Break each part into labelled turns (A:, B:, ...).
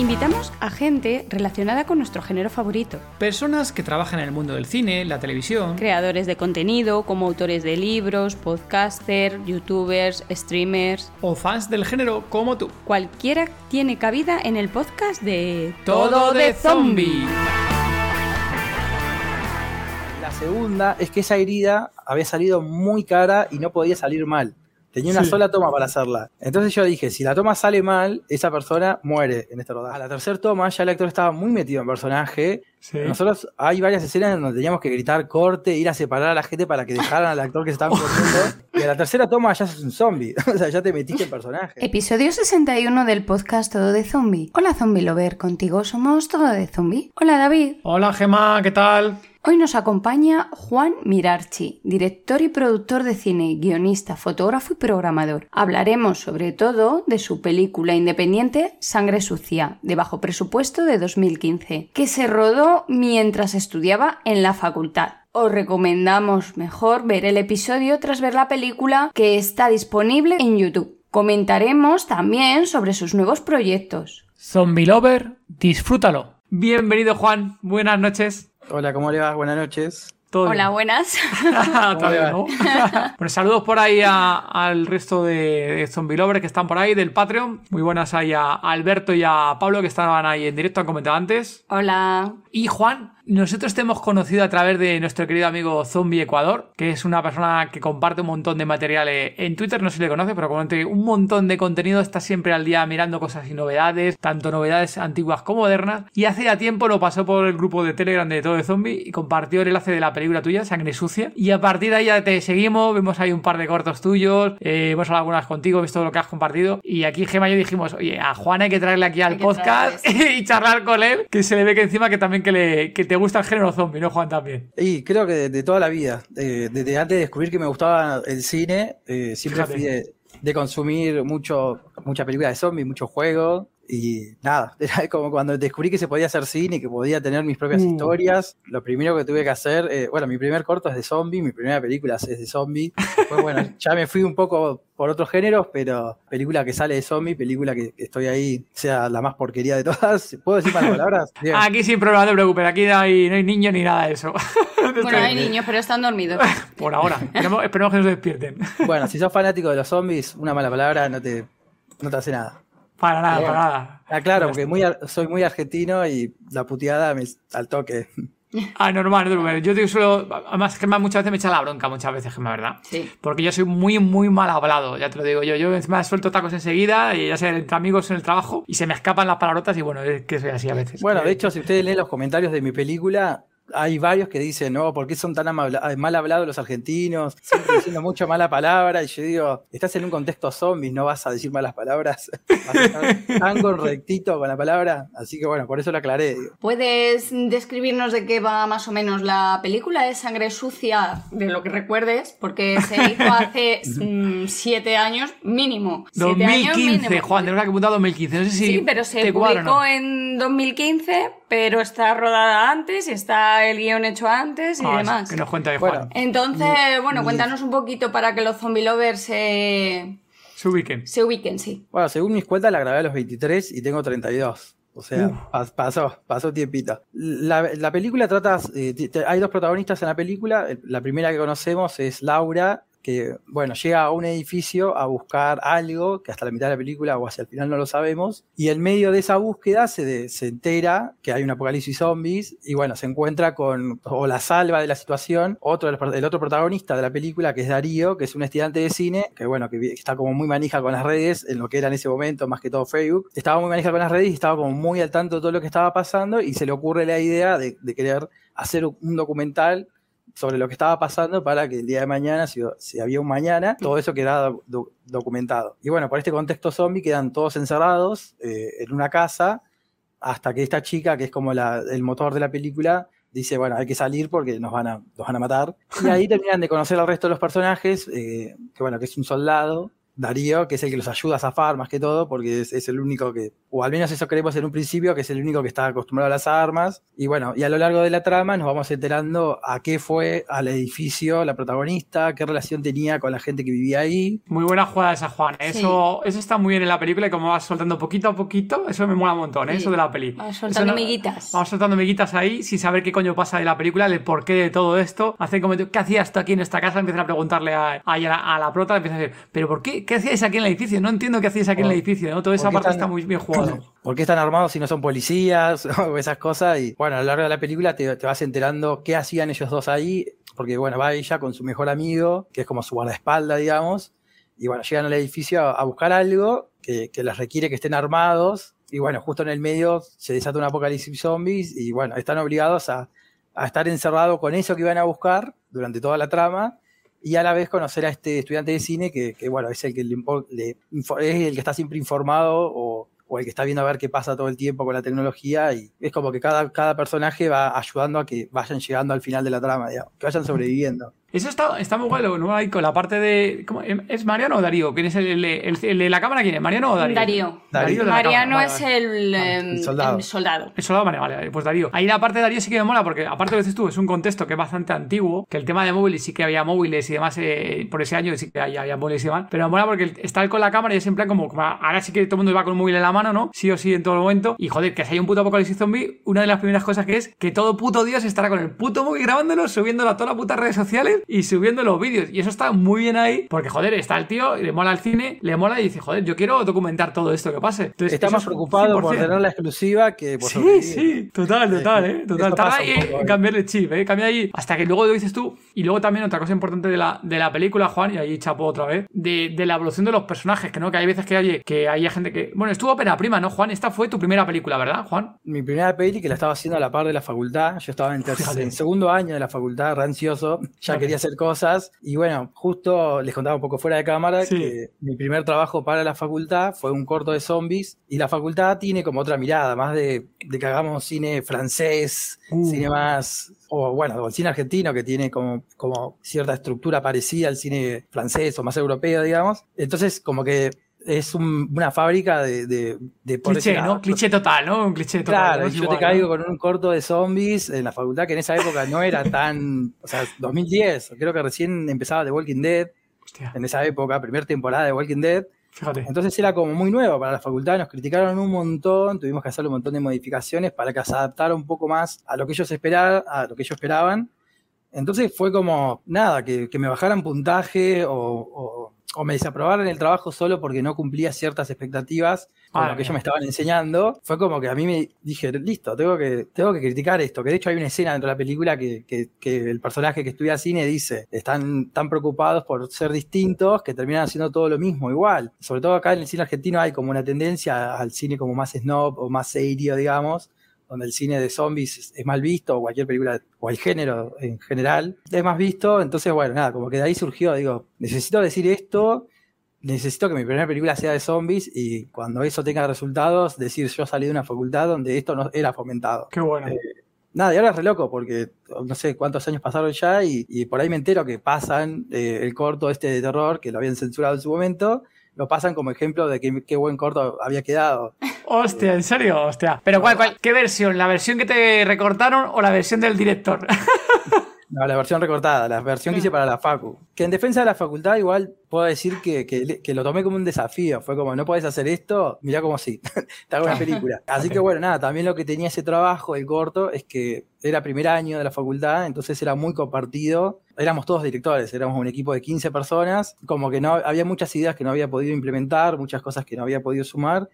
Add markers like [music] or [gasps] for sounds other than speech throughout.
A: Invitamos a gente relacionada con nuestro género favorito.
B: Personas que trabajan en el mundo del cine, la televisión.
A: Creadores de contenido, como autores de libros, podcasters, youtubers, streamers.
B: O fans del género como tú.
A: Cualquiera tiene cabida en el podcast de
B: Todo de Zombie.
C: La segunda es que esa herida había salido muy cara y no podía salir mal. Tenía una
B: Sí.
C: sola toma para hacerla. Entonces yo dije, si la toma sale mal, esa persona muere en este rodaje. A la tercera toma ya el actor estaba muy metido en personaje.
B: Sí.
C: Nosotros hay varias escenas en donde teníamos que gritar corte, ir a separar a la gente para que dejaran al actor que se estaba [laughs] corriendo. Y a la tercera toma ya sos un zombie. [laughs] o sea, ya te metiste en personaje.
A: Episodio 61 del podcast Todo de Zombie. Hola Zombie Lover, contigo somos Todo de Zombie. Hola David.
B: Hola Gema, ¿qué tal?
A: Hoy nos acompaña Juan Mirarchi, director y productor de cine, guionista, fotógrafo y programador. Hablaremos sobre todo de su película independiente Sangre Sucia, de bajo presupuesto de 2015, que se rodó mientras estudiaba en la facultad. Os recomendamos mejor ver el episodio tras ver la película que está disponible en YouTube. Comentaremos también sobre sus nuevos proyectos.
B: Zombie Lover, disfrútalo. Bienvenido Juan, buenas noches.
C: Hola, ¿cómo le va? Buenas noches.
B: ¿Todo bien? [laughs]
A: Hola, buenas. [laughs] [laughs]
B: Bueno, saludos por ahí a- al resto de, de Zombie Lovers que están por ahí, del Patreon. Muy buenas ahí a Alberto y a Pablo que estaban ahí en directo, han comentado antes.
A: Hola.
B: Y Juan, nosotros te hemos conocido a través de nuestro querido amigo Zombie Ecuador, que es una persona que comparte un montón de materiales en Twitter, no sé si le conoce, pero comparte un montón de contenido, está siempre al día mirando cosas y novedades, tanto novedades antiguas como modernas. Y hace ya tiempo lo pasó por el grupo de Telegram de Todo de Zombie y compartió el enlace de la película tuya, Sangre Sucia. Y a partir de ahí ya te seguimos, vemos ahí un par de cortos tuyos, eh, hemos hablado algunas contigo, visto lo que has compartido. Y aquí Gema y yo dijimos, oye, a Juan hay que traerle aquí al podcast [laughs] y charlar con él, que se le ve que encima que también que, le, que te gusta el género zombie, ¿no, Juan? También.
C: Y creo que de, de toda la vida, eh, desde antes de descubrir que me gustaba el cine, eh, siempre
B: Fíjate.
C: fui de, de consumir mucho, mucha película de zombies, muchos juegos. Y nada, [laughs] era como cuando descubrí que se podía hacer cine y que podía tener mis propias
B: Uh.
C: historias. Lo primero que tuve que hacer, eh, bueno, mi primer corto es de zombie, mi primera película es de zombie. Pues bueno, [laughs] ya me fui un poco por otros géneros, pero película que sale de zombie, película que, que estoy ahí, sea la más porquería de todas. [laughs] ¿Puedo decir malas palabras? Bien.
B: Aquí sin problema, no te preocupes, aquí no hay, no hay niños ni nada de eso.
A: Bueno, hay niños, pero están dormidos.
B: Por ahora, esperemos, esperemos que no se despierten.
C: Bueno, si sos fanático de los zombies, una mala palabra no te, no te hace nada.
B: Para nada, para nada.
C: Ah, claro, porque muy, soy muy argentino y la puteada me al toque.
B: Ah, normal, no te preocupes. Yo te suelo. Además, Gemma muchas veces me echa la bronca, muchas veces, Gemma, ¿verdad?
A: Sí.
B: Porque yo soy muy, muy mal hablado, ya te lo digo yo. Yo encima suelto tacos enseguida, y ya sea entre amigos en el trabajo, y se me escapan las palabrotas, y bueno, es que soy así a veces.
C: Bueno, de hecho, si ustedes leen los comentarios de mi película, hay varios que dicen, no, ¿por qué son tan amabla- mal hablados los argentinos? Siempre diciendo mucha mala palabra. Y yo digo, estás en un contexto zombies, no vas a decir malas palabras. [laughs] Vas a estar tan correctito con la palabra. Así que bueno, por eso lo aclaré. digo.
A: ¿Puedes describirnos de qué va más o menos la película de Sangre Sucia, de lo que recuerdes? Porque se hizo hace [laughs] mm, siete años mínimo. Siete años
B: 2015,
A: mínimo.
B: Juan, tenemos que apuntar 2015. No sé si.
A: Sí, pero se publicó
B: no.
A: en 2015, pero está rodada antes y está el guion hecho antes y
B: Ah,
A: demás.
B: Que nos cuenta
C: Bueno.
B: Juan.
A: Entonces, bueno, cuéntanos un poquito para que los zombie lovers se,
B: Se ubiquen.
A: se ubiquen, sí.
C: Bueno, según mis cuentas, la grabé a los 23 y tengo 32. O sea, pasó, pasó tiempito. La, la película trata, eh, hay dos protagonistas en la película. El- La primera que conocemos es Laura, que, bueno, llega a un edificio a buscar algo, que hasta la mitad de la película o hacia el final no lo sabemos. Y en medio de esa búsqueda se, se entera que hay un apocalipsis zombies y, bueno, se encuentra con, o la salva de la situación, otro el otro protagonista de la película, que es Darío, que es un estudiante de cine, que, bueno, que está como muy manija con las redes, en lo que era en ese momento, más que todo Facebook. Estaba muy manija con las redes y estaba como muy al tanto de todo lo que estaba pasando y se le ocurre la idea de, de querer hacer un documental sobre lo que estaba pasando para que el día de mañana, si, si había un mañana, todo eso quedara do- documentado. Y bueno, por este contexto zombie quedan todos encerrados eh, en una casa hasta que esta chica, que es como la- el motor de la película, dice, bueno, hay que salir porque nos van a, nos van a matar. Y ahí [laughs] terminan de conocer al resto de los personajes, eh, que bueno, que es un soldado, Darío, que es el que los ayuda a zafar más que todo, porque es, el único que, o al menos eso creemos en un principio, que es el único que está acostumbrado a las armas. Y bueno, y a lo largo de la trama nos vamos enterando a qué fue al edificio la protagonista, qué relación tenía con la gente que vivía ahí.
B: Muy buena jugada esa, Juan. Eso, eso está muy bien en la película y como vas soltando poquito a poquito, eso me mola un montón, ¿eh? eso de la peli.
A: Vamos soltando miguitas.
B: Vamos soltando miguitas ahí sin saber qué coño pasa de la película, el porqué de todo esto. Hacen como, ¿qué hacías tú aquí en esta casa? Empiezan a preguntarle a, a, la, a la prota, empiezan a decir, ¿pero por qué? ¿Qué hacíais aquí en el edificio? No entiendo qué hacéis aquí en el edificio, ¿no? Toda esa parte está muy bien jugada. [laughs]
C: ¿Por qué están armados si no son policías [laughs] esas cosas? Y bueno, a lo largo de la película te, vas enterando qué hacían ellos dos ahí, porque bueno, va ella con su mejor amigo, que es como su guardaespaldas, digamos, y bueno, llegan al edificio a, buscar algo que, les requiere que estén armados, y bueno, justo en el medio se desata un apocalipsis zombies, y bueno, están obligados a, estar encerrados con eso que iban a buscar durante toda la trama, y a la vez conocer a este estudiante de cine que, bueno, es el que, es el que está siempre informado o, o, el que está viendo a ver qué pasa todo el tiempo con la tecnología y es como que cada, cada personaje va ayudando a que vayan llegando al final de la trama, digamos, que vayan sobreviviendo.
B: Eso está, está muy guay, ¿no? Ahí con la parte de. ¿cómo? ¿Es Mariano o Darío? ¿Quién es el, el, de la cámara? ¿Quién es? ¿Mariano o Darío?
A: Darío.
B: Darío
A: Mariano es el, el, soldado. el, soldado.
B: El soldado, vale, vale. Pues Darío. Ahí la parte de Darío sí que me mola porque, aparte de lo que dices tú, es un contexto que es bastante antiguo, que el tema de móviles sí que había móviles y demás eh, por ese año sí que había, móviles y demás. Pero me mola porque está él con la cámara y es en plan como, Ahora sí que todo el mundo va con un móvil en la mano, ¿no? Sí o sí en todo momento. Y joder, que si hay un puto apocalipsis zombie, una de las primeras cosas que es que todo puto Dios estará con el puto móvil grabándolo, subiéndolo a todas las putas redes sociales y subiéndolo vídeos. Y eso está muy bien ahí, porque joder, está el tío, le mola el cine, le mola y dice, joder, yo quiero documentar todo esto que pase.
C: Entonces, está más preocupado por tener la exclusiva que por
B: Sí, sí, total, total, eh. Total. Tarda ahí en cambiar el chip, eh. Cambia ahí. Hasta que luego lo dices tú. Y luego también otra cosa importante de la, de la película, Juan, y ahí chapo otra vez, de, de la evolución de los personajes, que no, que hay veces que hay, que hay gente que. Bueno, estuvo pena prima, ¿no, Juan? Esta fue tu primera película, ¿verdad, Juan?
C: Mi primera peli que la estaba haciendo a la par de la facultad. Yo estaba en, en segundo año de la facultad, rancioso. Ya quería hacer cosas. Y bueno, justo les contaba un poco fuera de cámara que mi primer trabajo para la facultad fue un corto de zombies y la facultad tiene como otra mirada, más de, que hagamos cine francés, uh. cine más, o bueno, el cine argentino que tiene como, como cierta estructura parecida al cine francés o más europeo, digamos. Entonces, como que es una fábrica de, de,
B: cliché, ¿no? Cliché total, ¿no? Un cliché
C: total. Claro, yo te caigo con un corto de zombies en la facultad que en esa época no era tan. O sea, 2010, creo que recién empezaba The Walking Dead. Hostia. En esa época, primera temporada de Walking Dead. Fíjate. Entonces era como muy nuevo para la facultad, nos criticaron un montón, tuvimos que hacer un montón de modificaciones para que se adaptara un poco más a lo que ellos esperaban, a lo que ellos esperaban. Entonces fue como, nada, que, me bajaran puntaje o o me desaprobaron el trabajo solo porque no cumplía ciertas expectativas con lo que ellos me estaban enseñando, fue como que a mí me dije, listo, tengo que, tengo que criticar esto. Que de hecho hay una escena dentro de la película que, que, el personaje que estudia cine dice, están tan preocupados por ser distintos que terminan haciendo todo lo mismo igual. Sobre todo acá en el cine argentino hay como una tendencia al cine como más snob o más serio, digamos, donde el cine de zombies es mal visto, o cualquier película, o el género en general, es más visto. Entonces, bueno, nada, como que de ahí surgió, digo, necesito decir esto, necesito que mi primera película sea de zombies y cuando eso tenga resultados, decir yo salí de una facultad donde esto no era fomentado.
B: Qué bueno.
C: Eh, nada, y ahora es re loco porque no sé cuántos años pasaron ya y, por ahí me entero que pasan eh, el corto este de terror, que lo habían censurado en su momento, lo pasan como ejemplo de que, qué buen corto había quedado.
B: Hostia, ¿en serio? Hostia. ¿Pero cuál, cuál? ¿Qué versión? ¿La versión que te recortaron o la versión del director? [laughs]
C: No, la versión recortada, la versión que hice para la Facu. Que en defensa de la facultad igual puedo decir que, que, lo tomé como un desafío. Fue como, no podés hacer esto, mirá como sí, [laughs] te hago una película. [laughs] Así que bueno, nada, también lo que tenía ese trabajo, el corto, es que era primer año de la facultad, entonces era muy compartido. Éramos todos directores, éramos un equipo de 15 personas. Como que no había muchas ideas que no había podido implementar, muchas cosas que no había podido sumar.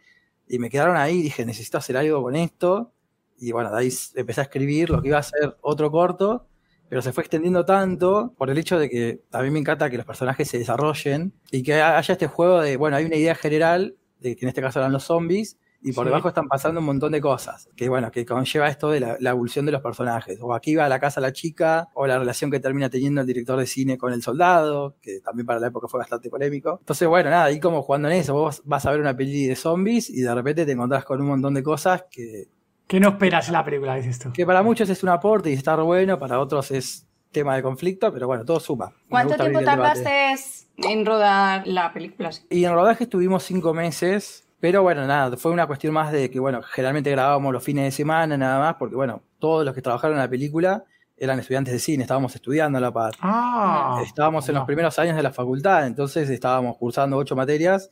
C: Y me quedaron ahí, dije, necesito hacer algo con esto. Y bueno, de ahí empecé a escribir lo que iba a ser otro corto pero se fue extendiendo tanto por el hecho de que a mí me encanta que los personajes se desarrollen y que haya este juego de, bueno, hay una idea general, de que en este caso eran los zombies, y por debajo están pasando un montón de cosas, que bueno, que conlleva esto de la, evolución de los personajes. O aquí va a la casa la chica, o la relación que termina teniendo el director de cine con el soldado, que también para la época fue bastante polémico. Entonces, bueno, nada, ahí como jugando en eso, vos vas a ver una peli de zombies y de repente te encontrás con un montón de cosas que
B: ¿Qué no esperas en la película, dices tú?
C: Que para muchos es un aporte y estar bueno, para otros es tema de conflicto, pero bueno, todo suma.
A: ¿Cuánto tiempo tardaste en rodar la película?
C: Y en rodaje estuvimos cinco meses, pero bueno, nada, fue una cuestión más de que, bueno, generalmente grabábamos los fines de semana nada más, porque bueno, todos los que trabajaron en la película eran estudiantes de cine, estábamos estudiando a la par.
B: Ah.
C: Estábamos en los primeros años de la facultad, entonces estábamos cursando ocho materias,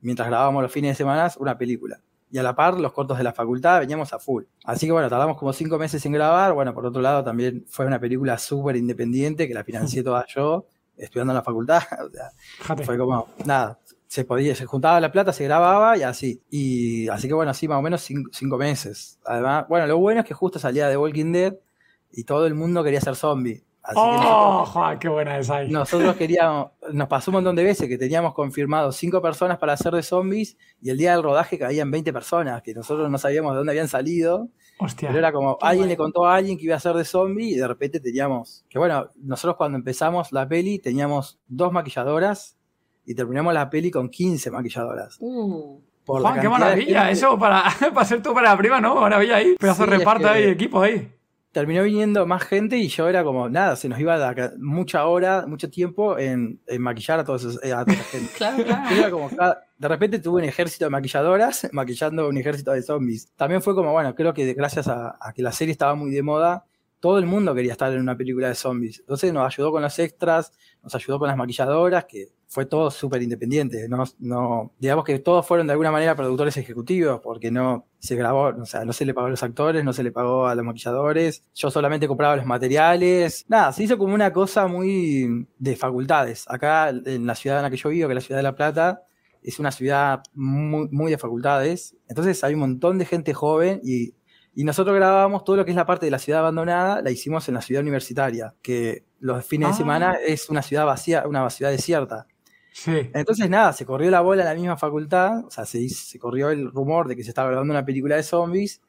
C: mientras grabábamos los fines de semana una película. Y a la par, los cortos de la facultad veníamos a full. Así que bueno, tardamos como cinco meses en grabar. Bueno, por otro lado, también fue una película súper independiente que la financié [laughs] toda yo, estudiando en la facultad. [laughs] O sea, fue como, nada, se podía, se juntaba la plata, se grababa y así. Y así que bueno, así más o menos cinco, cinco meses. Además, bueno, lo bueno es que justo salía de Walking Dead y todo el mundo quería ser zombie. Así que
B: ¡Oh!
C: nosotros,
B: joder, ¡Qué buena es ahí!
C: nosotros queríamos, nos pasó un montón de veces que teníamos confirmado cinco personas para hacer de zombies y el día del rodaje caían 20 personas, que nosotros no sabíamos de dónde habían salido.
B: Hostia.
C: Pero era como, alguien
A: bueno.
C: le contó a alguien que iba a ser de zombie y de repente teníamos, que bueno, nosotros cuando empezamos la peli teníamos dos maquilladoras y terminamos la peli con 15 maquilladoras.
A: Uh,
C: Por la
B: Juan, qué
C: de
B: maravilla. Eso para, [laughs] para ser tú para la prima, ¿no? Maravilla ahí. Pedazo
C: Sí,
B: de reparto ahí, equipo ahí.
C: Terminó viniendo más gente y yo era como, nada, se nos iba la mucha hora, mucho tiempo en, en maquillar a, todos esos- eh, a toda esa gente. [laughs]
A: claro, claro.
C: Era como cada- de repente tuve un ejército de maquilladoras [laughs] maquillando un ejército de zombies. También fue como, bueno, creo que gracias a, a que la serie estaba muy de moda, todo el mundo quería estar en una película de zombies. Entonces nos ayudó con los extras, nos ayudó con las maquilladoras, que fue todo súper independiente. No, no, digamos que todos fueron de alguna manera productores ejecutivos, porque no se grabó, o sea, no se le pagó a los actores, no se le pagó a los maquilladores. Yo solamente compraba los materiales. Nada, se hizo como una cosa muy de facultades. Acá en la ciudad en la que yo vivo, que es la ciudad de La Plata, es una ciudad muy, muy de facultades. Entonces hay un montón de gente joven y, y nosotros grabábamos todo lo que es la parte de la ciudad abandonada, la hicimos en la ciudad universitaria, que los fines
B: Ah.
C: de semana es una ciudad vacía, una ciudad desierta.
B: Sí.
C: Entonces, nada, se corrió la bola en la misma facultad, o sea, se, se corrió el rumor de que se estaba grabando una película de zombies,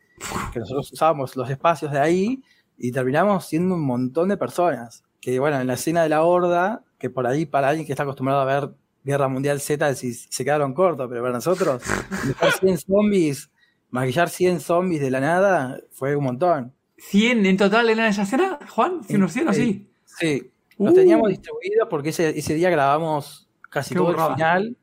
C: que nosotros usábamos los espacios de ahí y terminamos siendo un montón de personas. Que bueno, en la escena de la horda, que por ahí para alguien que está acostumbrado a ver Guerra Mundial Z, se quedaron cortos, pero para nosotros, [laughs] maquillar 100 zombies, maquillar 100 zombies de la nada, fue un montón.
B: ¿100 en total en esa escena, Juan? ¿100 unos 100 o sí?
C: Sí, los
B: Uh.
C: teníamos distribuidos porque ese, ese día grabamos casi
B: Qué
C: todo el final.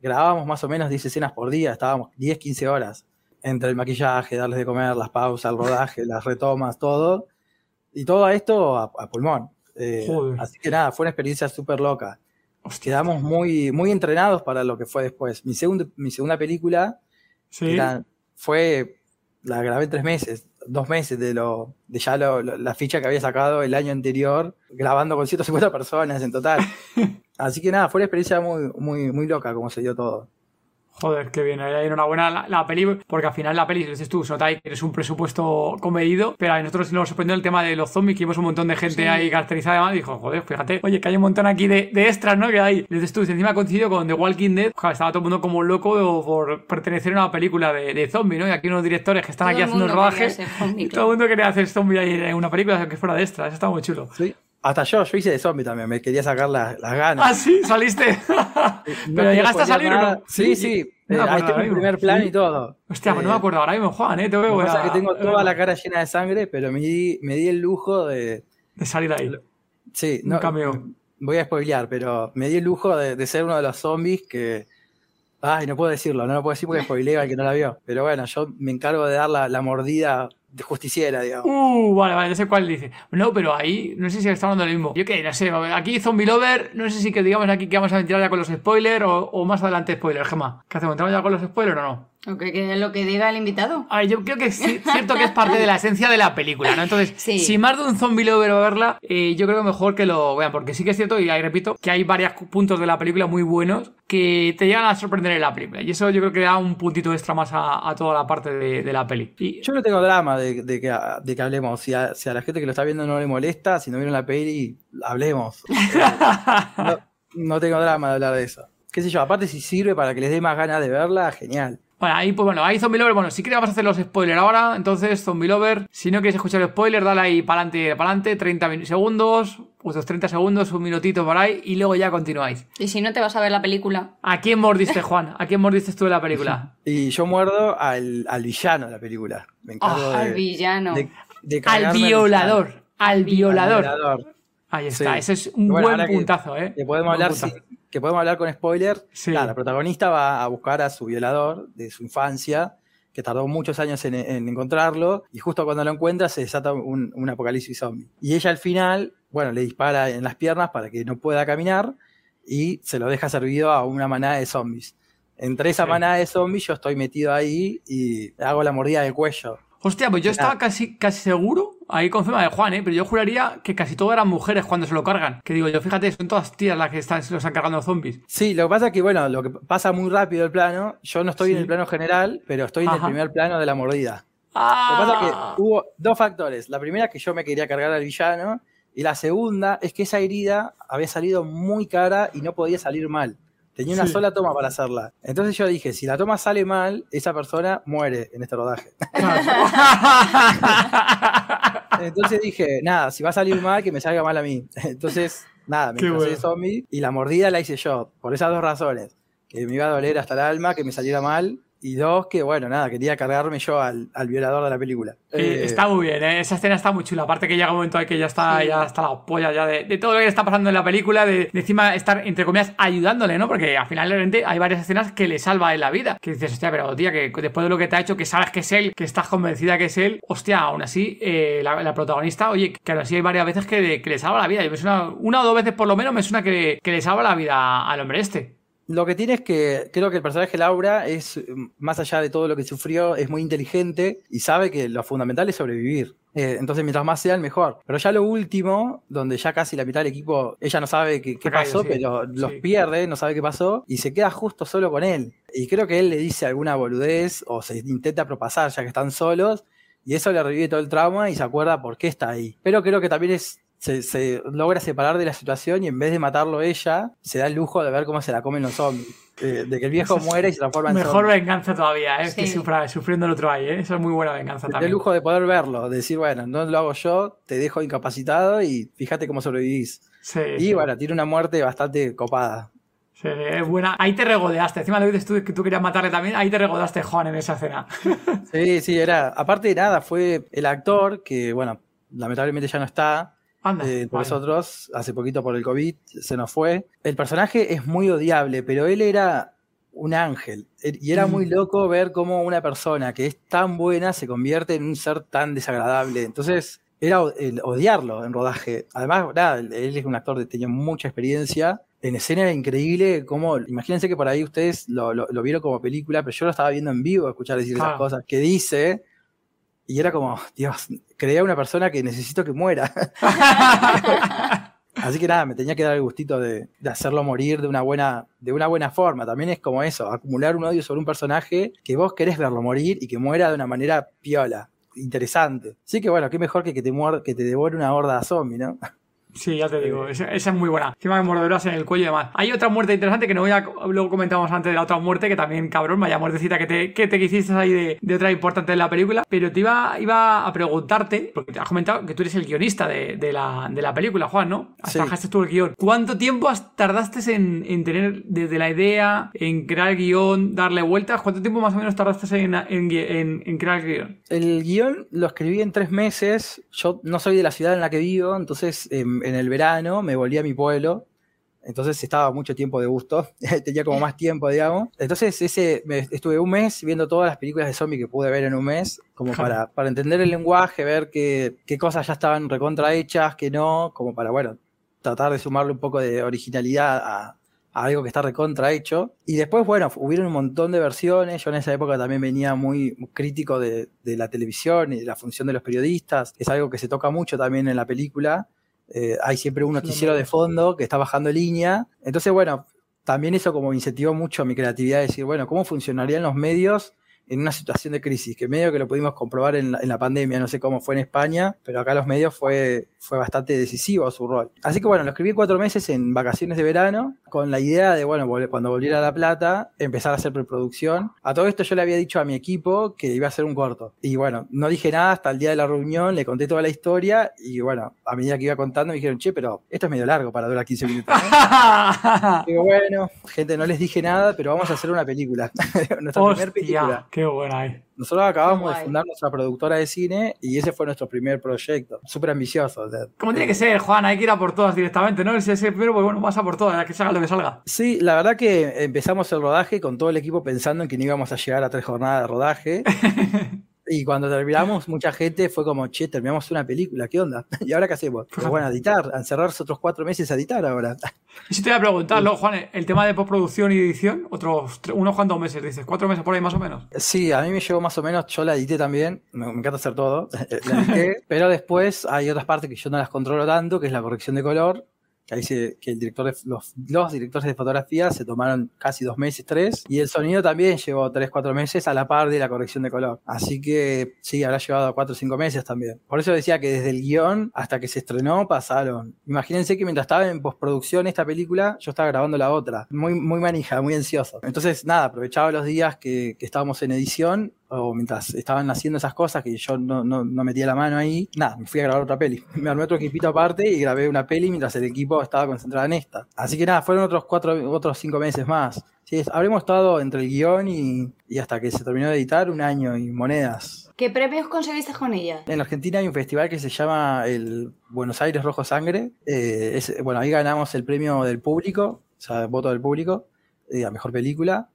C: Grabábamos más o menos 10 escenas por día, estábamos 10, 15 horas. Entre el maquillaje, darles de comer, las pausas, el rodaje, las retomas, todo. Y todo esto a, a pulmón. Eh, así que nada, fue una experiencia súper loca.
B: Hostia.
C: Quedamos muy, muy entrenados para lo que fue después. Mi, segundo, mi segunda película
B: Sí.
C: era- fue, la grabé en tres meses, dos meses de lo de ya lo- lo- la ficha que había sacado el año anterior, grabando con 150 personas en total. [laughs] Así que nada, fue una experiencia muy, muy, muy loca como se dio todo.
B: Joder, qué bien. Ahí enhorabuena la, la peli, porque al final la peli, dices tú, se nota que eres un presupuesto comedido, pero a nosotros nos sorprendió el tema de los zombies, que vimos un montón de gente
A: Sí.
B: ahí caracterizada además, y dijo, joder, fíjate, oye, que hay un montón aquí de, de extras, ¿no? Que hay. Dices tú, si encima ha coincidido con The Walking Dead, joder, estaba todo el mundo como loco por pertenecer a una película de, de zombies, ¿no? Y aquí unos directores que están
A: Todo
B: aquí haciendo rodajes, y todo el mundo quería hacer zombie ahí en una película que fuera de extras, eso está muy chulo.
C: Sí. Hasta yo, yo hice de zombie también, me quería sacar la- las ganas.
B: Ah, sí, saliste. [laughs]
C: No
B: pero llegaste a salir no?
C: Sí, sí.
B: No
C: Eh, ahí tengo el primer plan
B: Sí.
C: y todo.
B: Hostia, pues no
C: Eh,
B: me acuerdo ahora mismo, Juan, ¿eh? Te veo
C: pasa que tengo toda la [laughs] cara llena de sangre, pero me di, me di el lujo de.
B: De salir ahí.
C: Sí,
B: Un
C: no,
B: cameo.
C: voy a spoilear, pero me di el lujo de, de ser uno de los zombies que. Ay, no puedo decirlo, no lo puedo decir porque spoileo al que no la vio. Pero bueno, yo me encargo de dar la, la mordida de justiciera, digamos.
B: Uh, vale, vale, no sé cuál dice. No, pero ahí, no sé si está hablando de lo mismo. Yo qué, no sé, aquí Zombie Lover, no sé si que digamos aquí que vamos a entrar ya con los spoilers o, o más adelante spoilers, Gemma. ¿Qué hacemos? ¿Entramos ya con los spoilers o no?
A: ¿O que, que lo que diga el invitado?
B: A ver, yo creo que es ci- cierto que es parte de la esencia de la película, ¿no? Entonces,
A: Sí.
B: si más de un zombie lover va a verla, eh, yo creo que mejor que lo vean, porque sí que es cierto, y ahí repito, que hay varios puntos de la película muy buenos que te llegan a sorprender en la película. Y eso yo creo que da un puntito extra más a, a toda la parte de, de la peli. Y,
C: Yo no tengo drama de, de que, de que hablemos. Si a, si a la gente que lo está viendo no le molesta, si no vieron la peli, hablemos. [laughs] No, no tengo drama de hablar de eso. Qué sé yo, aparte si sirve para que les dé más ganas de verla, genial.
B: Bueno, ahí pues bueno, ahí Zombie Lover, bueno, si quieres vamos a hacer los spoilers ahora, entonces Zombie Lover, si no quieres escuchar el spoiler, dale ahí para adelante, para adelante, 30 min- segundos, vuestros 30 segundos, un minutito por ahí y luego ya continuáis.
A: Y si no te vas a ver la película.
B: ¿A quién mordiste, Juan? ¿A quién mordiste tú de la película? [laughs]
C: Y yo muerdo al, al villano de la película. Me encargo
A: Oh,
C: de,
A: al villano.
C: de- de
B: Al violador. Al
C: villano. Al
B: violador.
C: violador.
B: Ahí está.
C: Sí.
B: Ese es un
C: Bueno,
B: buen puntazo, ¿eh?
C: Que podemos, hablar
B: puntazo.
C: Que podemos hablar con spoiler.
B: Sí.
C: Nada, la protagonista va a buscar a su violador de su infancia, que tardó muchos años en, en encontrarlo, y justo cuando lo encuentra se desata un, un apocalipsis zombie. Y ella al final, bueno, le dispara en las piernas para que no pueda caminar y se lo deja servido a una manada de zombies. Entre esa
B: Sí.
C: manada de zombies yo estoy metido ahí y hago la mordida del cuello.
B: Hostia, pues yo estaba casi, casi seguro, ahí confirma de Juan, ¿eh? pero yo juraría que casi todo eran mujeres cuando se lo cargan. Que digo yo, fíjate, son todas tías las que están, se lo están cargando zombies.
C: Sí, lo que pasa es que, bueno, lo que pasa muy rápido el plano, yo no estoy
B: Sí.
C: en el plano general, pero estoy en el
B: Ajá.
C: primer plano de la mordida. Lo que
B: ¡Ah!
C: pasa es que hubo dos factores. La primera es que yo me quería cargar al villano. Y la segunda es que esa herida había salido muy cara y no podía salir mal. Tenía una
B: Sí.
C: sola toma para hacerla. Entonces yo dije, si la toma sale mal, esa persona muere en este rodaje. [laughs] Entonces dije, nada, si va a salir mal, que me salga mal a mí. [laughs] Entonces, nada, me
B: bueno.
C: zombie y la mordida la hice yo. Por esas dos razones. Que me iba a doler hasta el alma, que me saliera mal. Y dos, que bueno, nada, quería cargarme yo al, al violador de la película.
B: Eh,
C: Eh,
B: está muy bien, ¿eh? esa escena está muy chula. Aparte que llega un momento ahí que ya está,
A: Sí.
B: ya está la polla ya de, de todo lo que está pasando en la película, de, de encima estar, entre comillas, ayudándole, ¿no? Porque al final realmente hay varias escenas que le salva en la vida. Que dices, hostia, pero tía, que después de lo que te ha hecho, que sabes que es él, que estás convencida que es él, hostia, aún así, eh, la, la protagonista, oye, que aún así hay varias veces que, que le salva la vida. Y me suena, una o dos veces por lo menos me suena que, que le salva la vida al hombre este.
C: Lo que tiene es que creo que el personaje Laura es, mm, más allá de todo lo que sufrió, es muy inteligente y sabe que lo fundamental es sobrevivir. Eh, entonces, mientras más sean, mejor. Pero ya lo último, donde ya casi la mitad del equipo, ella no sabe qué, pasó,
B: sí.
C: pero los
B: Sí.
C: pierde, no sabe qué pasó, y se queda justo solo con él. Y creo que él le dice alguna boludez o se intenta propasar ya que están solos, y eso le revive todo el trauma y se acuerda por qué está ahí. Pero creo que también es se, se logra separar de la situación y en vez de matarlo ella, se da el lujo de ver cómo se la comen los zombies. Eh, de que el viejo muere y se transforma en
B: Mejor
C: zombie.
B: venganza todavía, ¿eh?
A: Sí.
B: Que sufra, sufriendo el otro ahí, ¿eh? Eso es muy buena venganza
C: Se da el
B: también.
C: lujo de poder verlo, de decir, bueno, no lo hago yo, te dejo incapacitado y fíjate cómo sobrevivís.
B: Sí,
C: Y
B: sí.
C: bueno, tiene una muerte bastante copada.
B: Sí, es buena. Ahí te regodeaste. Encima lo dices tú que tú querías matarle también. Ahí te regodeaste, Juan, en esa escena.
C: Sí, sí, era. Aparte de nada, fue el actor que, bueno, lamentablemente ya no está.
B: Anda.
C: eh, nosotros, hace poquito por el COVID, se nos fue. El personaje es muy odiable, pero él era un ángel. Er- Y era muy
B: Mm.
C: loco ver cómo una persona que es tan buena se convierte en un ser tan desagradable. Entonces, era el odiarlo en rodaje. Además, nada, él es un actor que tenía mucha experiencia. En escena era increíble cómo, imagínense que por ahí ustedes lo, lo- lo vieron como película, pero yo lo estaba viendo en vivo, escuchar decir esas cosas que dice. Y era como, Dios, creía una persona que necesito que muera. [laughs] Así que nada, me tenía que dar el gustito de, de hacerlo morir de una, buena, de una buena forma. También es como eso, acumular un odio sobre un personaje que vos querés verlo morir y que muera de una manera piola, interesante. Así que bueno, qué mejor que que te, muer- que te devore una horda de zombies, ¿no?
B: Sí, ya te digo, esa, esa es muy buena. Encima de mordeduras en el cuello y demás. Hay otra muerte interesante que no voy a. Luego comentamos antes de la otra muerte, que también, cabrón, vaya muertecita que te, que te hiciste ahí de, de otra importante de la película. Pero te iba, iba a preguntarte, porque te has comentado que tú eres el guionista de, de la, de la película, Juan, ¿no?
C: Sí.
B: Trabajaste tú el guion. ¿Cuánto tiempo has- tardaste en, en tener desde la idea, en crear el guion, darle vueltas? ¿Cuánto tiempo más o menos tardaste en, en, en- crear el guion?
C: El guion lo escribí en tres meses. Yo no soy de la ciudad en la que vivo, entonces en, en el verano me volví a mi pueblo. Entonces estaba mucho tiempo de gusto, [laughs] tenía como más tiempo, digamos. Entonces ese, me- estuve un mes viendo todas las películas de zombie que pude ver en un mes, como para, para entender el lenguaje, ver qué, qué cosas ya estaban recontra hechas, qué no, como para, bueno, tratar de sumarle un poco de originalidad a, a algo que está recontra hecho. Y después, bueno, hubieron un montón de versiones. Yo en esa época también venía muy crítico de, de la televisión y de la función de los periodistas. Es algo que se toca mucho también en la película. Eh, hay siempre un noticiero de fondo que está bajando línea. Entonces, bueno, también eso como incentivó mucho mi creatividad, decir, bueno, ¿cómo funcionarían los medios en una situación de crisis? Que medio que lo pudimos comprobar en la, en la pandemia, no sé cómo fue en España, pero acá los medios fue, fue bastante decisivo su rol. Así que bueno, lo escribí cuatro meses en vacaciones de verano, con la idea de, bueno, cuando volviera a La Plata, empezar a hacer preproducción. A todo esto yo le había dicho a mi equipo que iba a hacer un corto. Y bueno, no dije nada hasta el día de la reunión, le conté toda la historia y bueno, a medida que iba contando me dijeron, che, pero esto es medio largo para durar 15 minutos. [laughs] Digo, bueno, gente, no les dije nada, pero vamos a hacer una película. [laughs]
B: Nuestra primera película. Qué buena.
C: Nosotros acabamos de fundar nuestra productora de cine y ese fue nuestro primer proyecto. Súper ambicioso.
B: Como tiene que ser, Juan, hay que ir a por todas directamente, ¿no? Ese, ese primero, pues bueno, vas a por todas, que salga lo que salga.
C: Sí, la verdad que empezamos el rodaje con todo el equipo pensando en que no íbamos a llegar a tres jornadas de rodaje. [laughs] Y cuando terminamos, mucha gente fue como, che, terminamos una película, ¿qué onda? [laughs] ¿Y ahora qué hacemos? Pues bueno, [laughs] editar, encerrarse otros cuatro meses a editar ahora.
B: Y si te voy a preguntar, [laughs] Juan, el tema de postproducción y edición, otros unos cuantos meses, dices, cuatro meses por ahí más o menos.
C: Sí, a mí me llevó más o menos, yo la edité también, me, encanta hacer todo, la edité, pero después hay otras partes que yo no las controlo tanto, que es la corrección de color, Ahí dice que el director de, los, los, directores de fotografía se tomaron casi dos meses, tres, y el sonido también llevó tres, cuatro meses a la par de la corrección de color. Así que sí, habrá llevado cuatro o cinco meses también. Por eso decía que desde el guion hasta que se estrenó pasaron. Imagínense que mientras estaba en postproducción esta película, yo estaba grabando la otra. Muy, muy manija, muy ansioso. Entonces, nada, aprovechaba los días que, que estábamos en edición o mientras estaban haciendo esas cosas que yo no, no, no, metía la mano ahí, nada, me fui a grabar otra peli. [laughs] Me armé otro equipito aparte y grabé una peli mientras el equipo estaba concentrado en esta. Así que nada, fueron otros cuatro, otros cinco meses más. Sí, habremos estado entre el guion y, y, hasta que se terminó de editar un año y monedas.
A: ¿Qué premios conseguiste con ella?
C: En Argentina hay un festival que se llama el Buenos Aires Rojo Sangre. Eh, es, bueno, ahí ganamos el premio del público, o sea, voto del público, eh, a mejor película.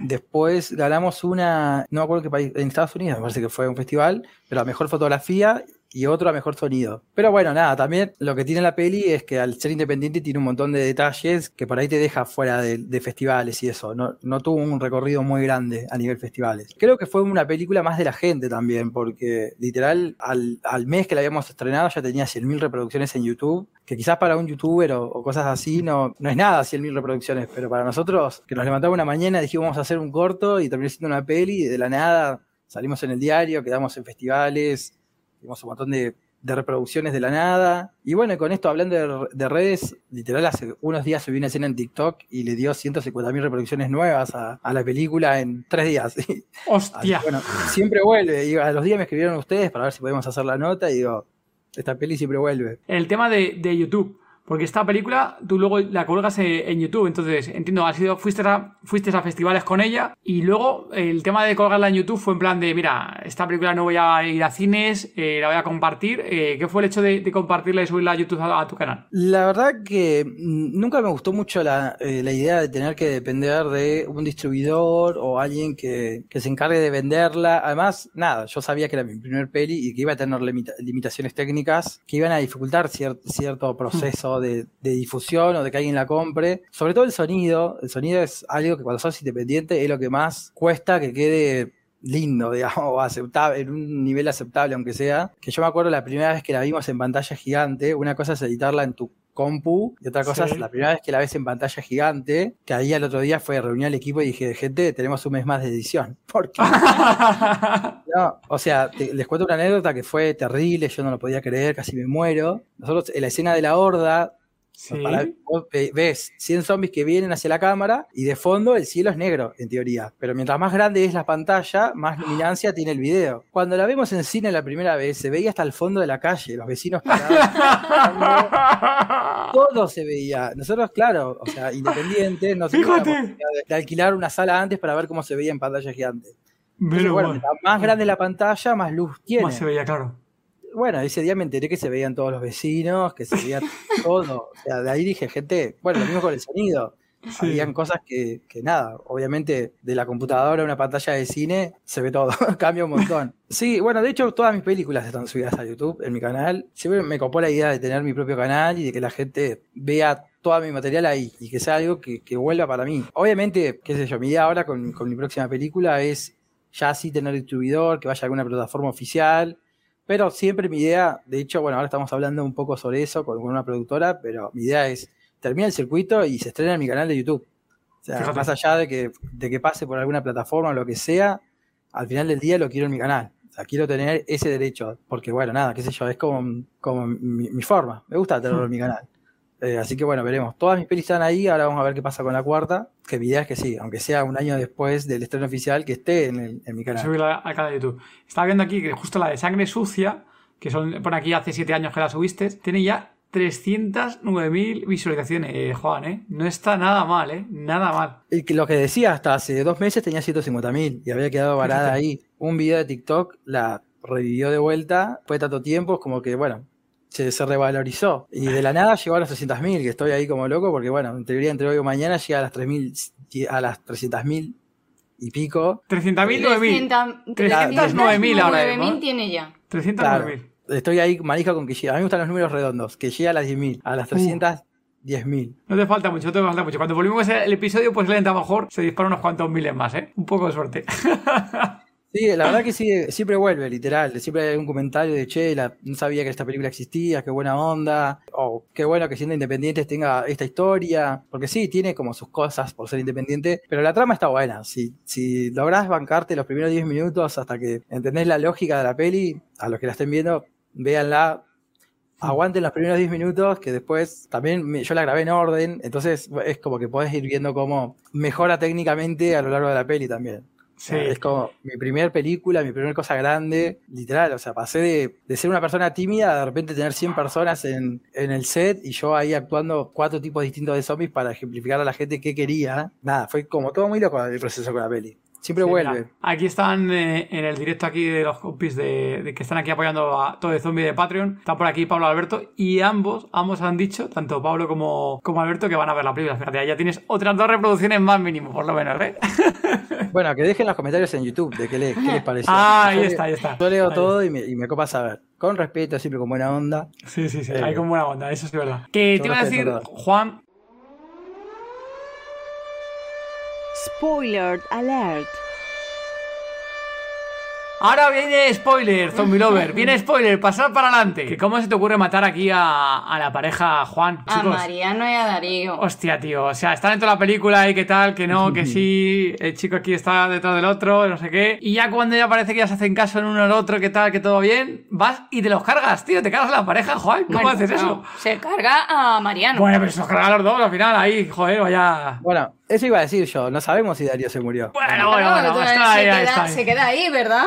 C: Después ganamos una, no me acuerdo qué país, en Estados Unidos, me parece que fue un festival, pero a mejor fotografía y otro a mejor sonido. Pero bueno, nada, también lo que tiene la peli es que al ser independiente tiene un montón de detalles que por ahí te deja fuera de, festivales y eso. No, no, tuvo un recorrido muy grande a nivel festivales. Creo que fue una película más de la gente también, porque literal al, al mes que la habíamos estrenado ya tenía 100.000 reproducciones en YouTube, que quizás para un youtuber o, cosas así no, no es nada 100.000 reproducciones, pero para nosotros que nos levantamos una mañana dijimos vamos a hacer un corto y terminó siendo una peli y de la nada salimos en el diario, quedamos en festivales, Tuvimos un montón de, reproducciones de la nada. Y bueno, con esto hablando de, redes, literal, hace unos días subí una escena en TikTok y le dio 150.000 reproducciones nuevas a, la película en tres días. [laughs]
B: ¡Hostia!
C: bueno, siempre vuelve. Y a los días me escribieron ustedes para ver si podemos hacer la nota y digo, esta peli siempre vuelve.
B: El tema de, de YouTube. Porque esta película tú luego la colgas en YouTube, entonces entiendo, has sido, fuiste, a, fuiste a festivales con ella y luego el tema de colgarla en YouTube fue en plan de, mira, esta película no voy a ir a cines, eh, la voy a compartir. Eh, ¿Qué fue el hecho de, compartirla y subirla a YouTube a, tu canal?
C: La verdad que mm, nunca me gustó mucho la, eh, la, idea de tener que depender de un distribuidor o alguien que, que, se encargue de venderla. Además, nada, yo sabía que era mi primer peli y que iba a tener limitaciones técnicas que iban a dificultar cierto proceso de, difusión o de que alguien la compre. Sobre todo el sonido. El sonido es algo que cuando sos independiente es lo que más cuesta que quede lindo, [laughs] digamos, o aceptable, en un nivel aceptable, aunque sea. Que yo me acuerdo la primera vez que la vimos en pantalla gigante, una cosa es editarla en tu compu y otra cosa es la primera vez que la ves en pantalla gigante, que ahí el otro día fue reunir al equipo y dije, gente, tenemos un mes más de edición. [laughs] porque [laughs] no, o sea, les cuento una anécdota que fue terrible, yo no lo podía creer, casi me muero. Nosotros en la escena de la horda, ves 100 zombies que vienen hacia la cámara y de fondo el cielo es negro, en teoría. Pero mientras más grande es la pantalla, más [gasps] luminancia tiene el video. Cuando la vemos en cine la primera vez, se veía hasta el fondo de la calle, los vecinos parados. [laughs] todo se veía. Nosotros, claro, o sea, independientes, nos
B: de,
C: de alquilar una sala antes para ver cómo se veía en pantalla gigante. Pero bueno, más grande la pantalla, más luz tiene.
B: Más se veía, claro
C: bueno, ese día me enteré que se veían todos los vecinos, que se veía [laughs] todo. O sea, de ahí dije, gente, bueno, lo mismo con el sonido. Habían cosas que, que, nada, obviamente de la computadora a una pantalla de cine se ve todo, [laughs] cambia un montón. Sí, bueno, de hecho todas mis películas están subidas a YouTube en mi canal. Siempre me copó la idea de tener mi propio canal y de que la gente vea todo mi material ahí y que sea algo que, que vuelva para mí. Obviamente, qué sé yo, mi idea ahora con, con mi próxima película es ya sí tener distribuidor, que vaya a alguna plataforma oficial pero siempre mi idea, de hecho, bueno, ahora estamos hablando un poco sobre eso con, una productora, pero mi idea es termina el circuito y se estrena en mi canal de YouTube. O sea, más allá de que, de que pase por alguna plataforma o lo que sea, al final del día lo quiero en mi canal. O sea, quiero tener ese derecho, porque bueno, nada, qué sé yo, es como, como mi, forma. Me gusta tenerlo en mi canal. Eh, así que bueno, veremos. Todas mis pelis están ahí, ahora vamos a ver qué pasa con la cuarta. Que mi idea es que sí, aunque sea un año después del estreno oficial, que esté en, el- en mi canal.
B: Subirla al canal de YouTube. Estaba viendo aquí que justo la de Sangre Sucia, que son por aquí hace 7 años que la subiste, tiene ya 309.000 visualizaciones, eh, Juan, ¿eh? No está nada mal, ¿eh? Nada mal.
C: Y que lo que decía, hasta hace dos meses tenía 150.000 y había quedado varada ahí. Un video de TikTok la revivió de vuelta, de tanto tiempo, como que, bueno, se, se revalorizó. Y de la nada llegó a las 300.000, que estoy ahí como loco, porque, bueno, en teoría entre hoy y mañana llega a las 3.000, a las 300.000 y pico.
B: 300.000, 9.000.
A: 309.000
B: ahora mismo, ¿eh?
A: tiene ya.
B: 309.000.
C: Claro. Estoy ahí manija con que llega. A mí me gustan los números redondos, que llega a las 10.000, a
B: Uh.
C: las 310.000.
B: No te falta mucho, no te falta mucho. Cuando volvimos el episodio, pues lenta a lo mejor se dispara unos cuantos miles más, ¿eh? Un poco de suerte. [laughs]
C: Sí, la verdad que sí, siempre vuelve, literal. Siempre hay un comentario de, che, no sabía que esta película existía, qué buena onda, o qué bueno que siendo independientes tenga esta historia. Porque sí, tiene como sus cosas por ser independiente, pero la trama está buena. Si, si lográs bancarte los primeros 10 minutos hasta que entendés la lógica de la peli, a los que la estén viendo, véanla. Aguanten los primeros 10 minutos, que después también yo la grabé en orden, entonces es como que podés ir viendo cómo mejora técnicamente a lo largo de la peli también.
B: Sí.
C: Es como mi primer película, mi primer cosa grande, literal. O sea, pasé de, de ser una persona tímida a de repente tener 100 personas en, en el set y yo ahí actuando cuatro tipos distintos de zombies para ejemplificar a la gente qué quería. Nada, fue como todo muy loco el proceso con la peli. Siempre
B: Sí,
C: vuelve.
B: mira, aquí están eh, en el directo aquí de los compis de, de que están aquí apoyando a todo el zombie de Patreon. Está por aquí Pablo Alberto y ambos, ambos han dicho, tanto Pablo como, como Alberto, que van a ver la película. Fíjate, ya tienes otras dos reproducciones más mínimo, por lo menos, ¿eh? [laughs] [laughs]
C: Bueno, que dejen los comentarios en YouTube de qué, le- qué les pareció.
B: Ah, ahí
C: Yo
B: está,
C: leo-
B: ahí está.
C: Yo leo
B: Ahí
C: todo y me, y me copa saber. Con respeto, siempre con buena onda.
B: Sí, sí, sí,
C: Eh,
B: hay como buena onda, eso es verdad. Que te iba a decir. Juan,
D: Spoiler alert.
B: Ahora viene spoiler, Zombie Lover. Viene spoiler, pasar para adelante. Que ¿Cómo se te ocurre matar aquí a, a la pareja Juan?
A: A. Mariano y a Darío.
B: Hostia, tío. O sea, están en toda la película y qué tal, que no, que sí. [laughs] El chico aquí está detrás del otro, no sé qué. Y ya cuando ya parece que ya se hacen caso en uno al otro, que tal, que todo bien, vas y te los cargas, tío. Te cargas a la pareja, Juan. ¿Cómo
A: Bueno,
B: haces eso?
A: no, se carga a Mariano.
B: Bueno, pero se los cargan los dos al final. Ahí, joder, vaya.
C: Bueno, eso iba a decir yo. No sabemos si Darío se murió.
B: Bueno, bueno, bueno.
A: entonces
B: Está ahí,
A: se,
B: ahí,
A: queda,
B: está
A: se queda ahí, ¿verdad?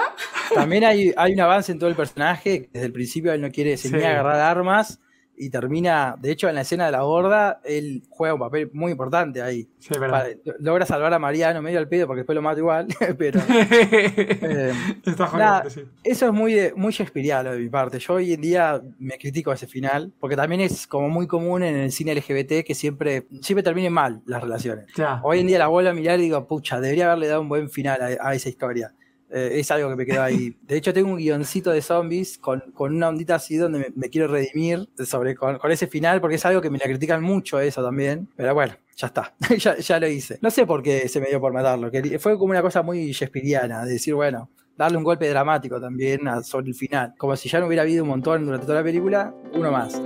C: También hay, hay un avance en todo el personaje. Desde el principio él no quiere se
B: Sí.
C: niega a agarrar armas y termina, de hecho, en la escena de la gorda, él juega un papel muy importante ahí.
B: Sí, verdad.
C: Logra salvar a Mariano medio al pedo porque después lo mata igual, [laughs] pero [laughs] eh,
B: Está jodido,
C: nada,
B: sí.
C: eso es muy, de- muy Shakespeareano de mi parte. Yo hoy en día me critico ese final porque también es como muy común en el cine LGBT que siempre, siempre terminen mal las relaciones.
B: Ya.
C: Hoy en día la vuelvo a mirar y digo, pucha, debería haberle dado un buen final a, a esa historia. Eh, es algo que me quedó ahí. De hecho, tengo un guioncito de zombies con, con una ondita así donde me, quiero redimir sobre, con, ese final, porque es algo que me la critican mucho eso también. Pero bueno, ya está. [laughs] ya, ya lo hice. No sé por qué se me dio por matarlo. que fue como una cosa muy shakespeariana, de decir, bueno, darle un golpe dramático también sobre el final. Como si ya no hubiera habido un montón durante toda la película, uno más.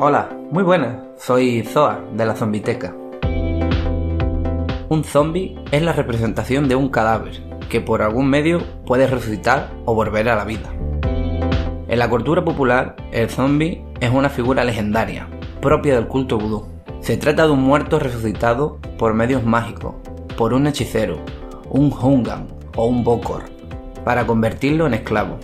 E: Hola, muy buenas. Soy Zoa de la Zombiteca. Un zombie es la representación de un cadáver que por algún medio puede resucitar o volver a la vida. En la cultura popular, el zombie es una figura legendaria, propia del culto vudú. Se trata de un muerto resucitado por medios mágicos, por un hechicero, un hungan o un bokor, para convertirlo en esclavo.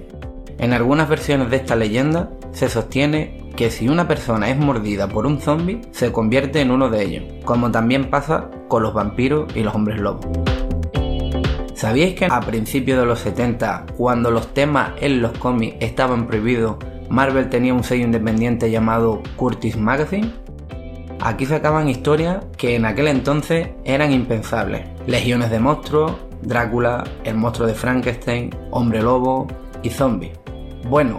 E: En algunas versiones de esta leyenda se sostiene que si una persona es mordida por un zombie, se convierte en uno de ellos, como también pasa los vampiros y los hombres lobos. ¿Sabíais que a principios de los 70, cuando los temas en los cómics estaban prohibidos, Marvel tenía un sello independiente llamado Curtis Magazine? Aquí sacaban historias que en aquel entonces eran impensables. Legiones de monstruos, Drácula, el monstruo de Frankenstein, hombre lobo y zombie. Bueno,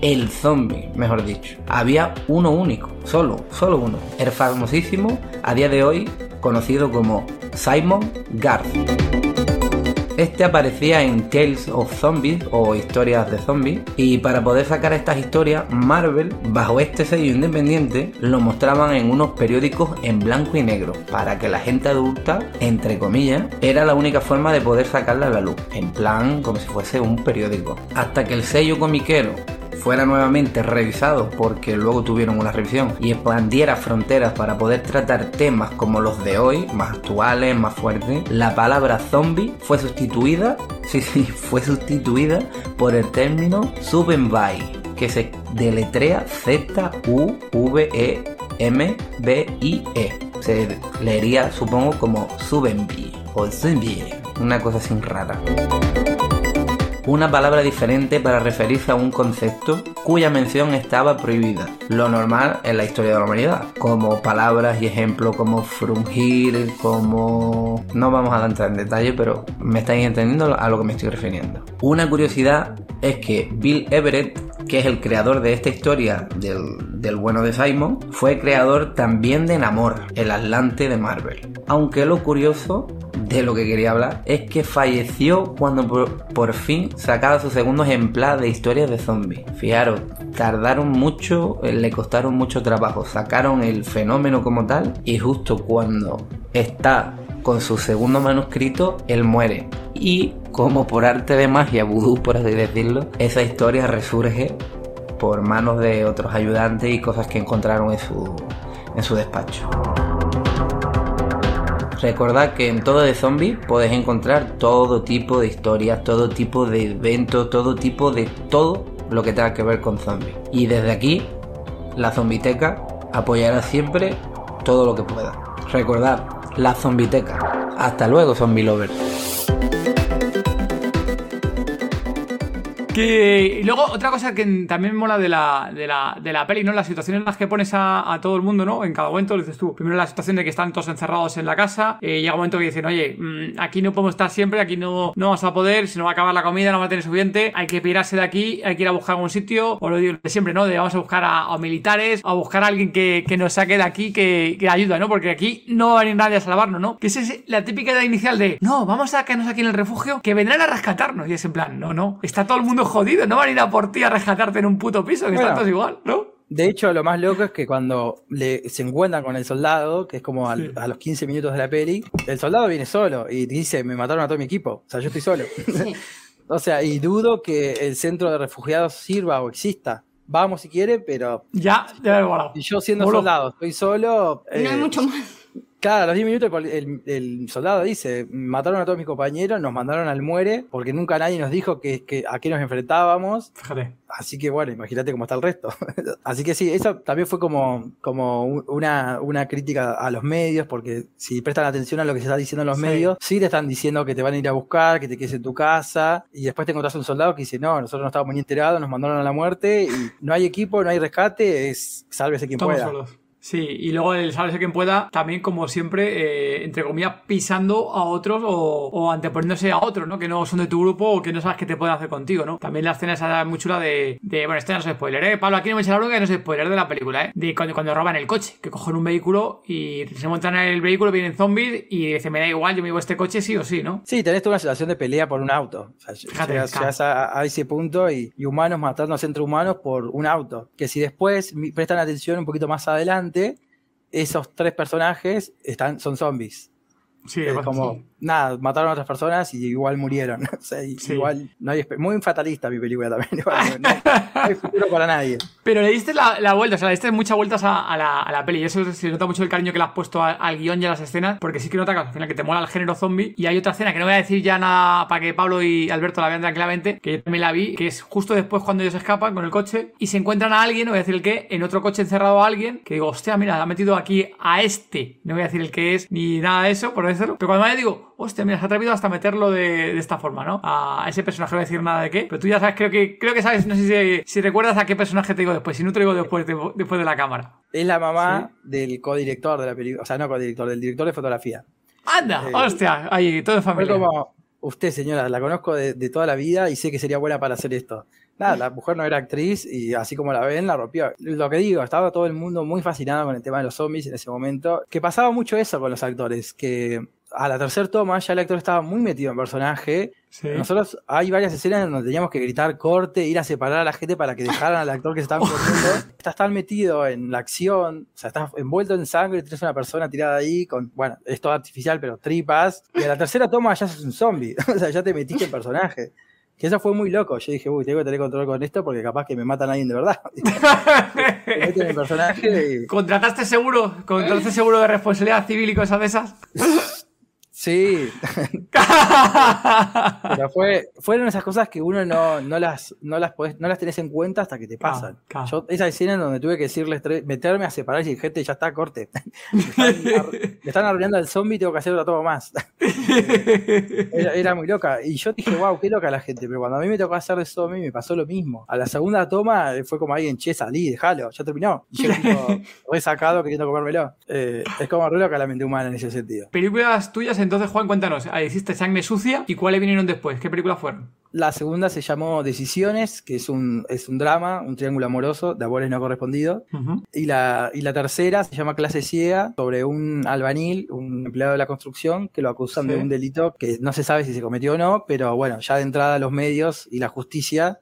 E: el zombie, mejor dicho. Había uno único, solo, solo uno. El famosísimo, a día de hoy, conocido como Simon Garth. Este aparecía en Tales of Zombies o historias de zombies y para poder sacar estas historias Marvel bajo este sello independiente lo mostraban en unos periódicos en blanco y negro para que la gente adulta, entre comillas, era la única forma de poder sacarla a la luz, en plan como si fuese un periódico. Hasta que el sello comiquero fuera nuevamente revisado porque luego tuvieron una revisión y expandiera fronteras para poder tratar temas como los de hoy, más actuales, más fuertes, la palabra zombie fue sustituida, [laughs] sí, sí, fue sustituida por el término Zubenbai, que se deletrea Z-U-V-E-M-B-I-E. Se leería, supongo, como Zubenbi o Zombie, una cosa sin rara una palabra diferente para referirse a un concepto cuya mención estaba prohibida, lo normal en la historia de la humanidad, como palabras y ejemplos como frungir, como... No vamos a entrar en detalle, pero me estáis entendiendo a lo que me estoy refiriendo. Una curiosidad es que Bill Everett, que es el creador de esta historia del, del bueno de Simon, fue creador también de Namor, el Atlante de Marvel. Aunque lo curioso de lo que quería hablar es que falleció cuando por, fin sacaba su segundo ejemplar de historias de zombies. Fijaros, tardaron mucho, eh, le costaron mucho trabajo, sacaron el fenómeno como tal y justo cuando está con su segundo manuscrito, él muere. Y como por arte de magia, vudú por así decirlo, esa historia resurge por manos de otros ayudantes y cosas que encontraron en su, en su despacho. Recordad que en todo de zombies podéis encontrar todo tipo de historias, todo tipo de eventos, todo tipo de todo lo que tenga que ver con zombies. Y desde aquí, la Zombiteca apoyará siempre todo lo que pueda. Recordad, la Zombiteca. Hasta luego, zombie lovers.
B: Que, y luego, otra cosa que también mola de la, de la, de la peli, ¿no? Las situaciones en las que pones a, todo el mundo, ¿no? En cada momento, dices tú. Primero la situación de que están todos encerrados en la casa. Eh, llega un momento que dicen, oye, mmm, aquí no podemos estar siempre, aquí no, no vamos a poder, si no va a acabar la comida, no va a tener suficiente, hay que pirarse de aquí, hay que ir a buscar algún sitio. O lo digo de siempre, ¿no? De vamos a buscar a, a militares, a buscar a alguien que, que, nos saque de aquí, que, que ayuda, ¿no? Porque aquí no va a venir nadie a salvarnos, ¿no? Que esa es la típica idea inicial de, no, vamos a quedarnos aquí en el refugio, que vendrán a rescatarnos. Y es en plan, no, no, está todo el mundo jodido, no van a ir a por ti a rescatarte en un puto piso, que bueno, están todos igual, ¿no?
C: De hecho, lo más loco es que cuando le, se encuentran con el soldado, que es como al, sí. a los 15 minutos de la peli, el soldado viene solo y dice, me mataron a todo mi equipo, o sea, yo estoy solo. Sí. [laughs] o sea, y dudo que el centro de refugiados sirva o exista. Vamos si quiere, pero...
B: Ya, ya me volado.
C: Y yo siendo soldado, estoy solo...
A: No eh, hay mucho más.
C: Claro, a los 10 minutos el, el, soldado dice, mataron a todos mis compañeros, nos mandaron al muere, porque nunca nadie nos dijo que, que a qué nos enfrentábamos.
B: Fíjate.
C: Así que bueno, imagínate cómo está el resto. [laughs] Así que sí, eso también fue como, como una, una, crítica a los medios, porque si prestan atención a lo que se está diciendo en los sí. medios, sí te están diciendo que te van a ir a buscar, que te quedes en tu casa, y después te encontrás un soldado que dice, no, nosotros no estábamos ni enterados, nos mandaron a la muerte, y no hay equipo, no hay rescate, es sálvese quien
B: Estamos
C: pueda.
B: Solos. Sí, y luego el sálvese quien pueda, también como siempre, eh, entre comillas, pisando a otros o, o, anteponiéndose a otros, ¿no? Que no son de tu grupo o que no sabes qué te pueden hacer contigo, ¿no? También la escena esa muy chula de, de bueno, este no es spoiler, ¿eh? Pablo, aquí no me echa la bronca que no es spoiler de la película, ¿eh? De cuando, cuando roban el coche, que cogen un vehículo y se montan en el vehículo, vienen zombies y dicen, me da igual, yo me llevo este coche sí o sí, ¿no?
C: Sí, tenés toda una situación de pelea por un auto. O sea, Fíjate, llegas, llegas a, a, ese punto y, y humanos matándose entre humanos por un auto. Que si después prestan atención un poquito más adelante, esos tres personajes están, son zombies.
B: Sí,
C: es como. Nada, mataron a otras personas y igual murieron. [laughs] o sea, sí. igual no hay muy fatalista mi película también. [laughs] no, no, hay futuro para nadie.
B: Pero le diste la, la vuelta, o sea, le diste muchas vueltas a, a, la, a, la, peli. Y eso se nota mucho el cariño que le has puesto al, al guion y a las escenas, porque sí que nota que al final que te mola el género zombie. Y hay otra escena que no voy a decir ya nada para que Pablo y Alberto la vean tranquilamente, que yo también la vi, que es justo después cuando ellos escapan con el coche y se encuentran a alguien, no voy a decir el qué, en otro coche encerrado a alguien, que digo, hostia, mira, ha metido aquí a este. No voy a decir el que es ni nada de eso, por decirlo. Pero cuando me digo, hostia, mira, se ha atrevido hasta meterlo de, de, esta forma, ¿no? A ese personaje no voy a decir nada de qué, pero tú ya sabes, creo que, creo que sabes, no sé si, si recuerdas a qué personaje te digo después, si no te digo después de, después de la cámara.
C: Es la mamá ¿Sí? del codirector de la película, o sea, no codirector, del director de fotografía.
B: ¡Anda! Eh, hostia, ahí, todo en familia.
C: Como, usted, señora, la conozco de, de, toda la vida y sé que sería buena para hacer esto. Nada, la mujer no era actriz y así como la ven, la rompió. Lo que digo, estaba todo el mundo muy fascinado con el tema de los zombies en ese momento. Que pasaba mucho eso con los actores, que a la tercera toma ya el actor estaba muy metido en personaje. Sí. Nosotros hay varias escenas donde teníamos que gritar corte, ir a separar a la gente para que dejaran al actor que se estaba [laughs] corriendo. estás tan metido en la acción, o sea, estás envuelto en sangre, tienes una persona tirada ahí con, bueno, es todo artificial, pero tripas. Y a la tercera toma ya sos un zombie, [laughs] o sea, ya te metiste en personaje. Que eso fue muy loco. Yo dije, uy, tengo que tener control con esto porque capaz que me matan a alguien de verdad. [laughs] Personaje y-
B: ¿Contrataste seguro? ¿Contrataste seguro de responsabilidad civil y cosas de esas?
C: Sí, [laughs] pero fue, fueron esas cosas que uno no, no las, no las podés- no las tenés en cuenta hasta que te pasan.
B: claro.
C: Yo, esa escena en donde tuve que decirles, meterme a separar y decir, gente, ya está, corte. [laughs] me, están, ar- me están arruinando al zombie y tengo que hacer otra toma más. [laughs] era, era muy loca. Y yo dije, wow, qué loca la gente. Pero cuando a mí me tocó hacer de zombie, me pasó lo mismo. A la segunda toma eh, fue como alguien, che, salí, déjalo, ya terminó. Y yo, tipo, resacado queriendo comérmelo. Eh, es como re loca la mente humana en ese sentido.
B: Películas tuyas, entonces, Juan, cuéntanos. Hiciste Sangre Sucia y cuáles vinieron después. ¿Qué películas fueron?
C: La segunda se llamó Decisiones, que es un, es un drama, un triángulo amoroso de amores no correspondidos. Y la, y la tercera se llama Clase Ciega, sobre un albanil, un empleado de la construcción, que lo acusan
B: Sí.
C: de un delito que no se sabe si se cometió o no, pero bueno, ya de entrada los medios y la justicia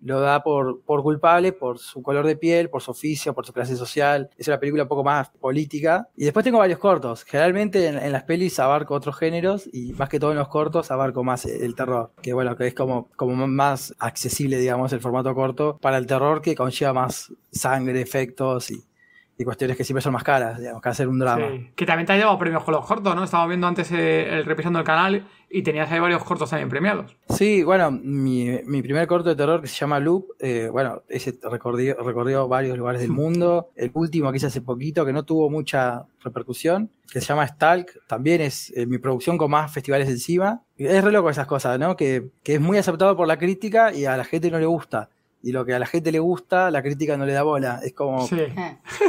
C: lo da por, por culpable por su color de piel, por su oficio, por su clase social. Es una película un poco más política. Y después tengo varios cortos. Generalmente en, las pelis abarco otros géneros y más que todo en los cortos abarco más el terror. Que bueno, que es como, como más accesible, digamos, el formato corto para el terror que conlleva más sangre, efectos y, y cuestiones que siempre son más caras, digamos, que hacer un drama.
B: Sí. Que también te has llevado premios con los cortos, ¿no? Estaba viendo antes eh, el revisando el canal y tenías ahí varios cortos también premiados.
C: Sí, bueno, mi, mi primer corto de terror que se llama Loop, eh, bueno, ese recorrió, recorrió varios lugares del [laughs] mundo. El último que hice hace poquito, que no tuvo mucha repercusión, que se llama Stalk, también es eh, mi producción con más festivales encima. Es re loco esas cosas, ¿no? Que, que es muy aceptado por la crítica y a la gente no le gusta. Y lo que a la gente le gusta, la crítica no le da bola. Es como,
B: Sí.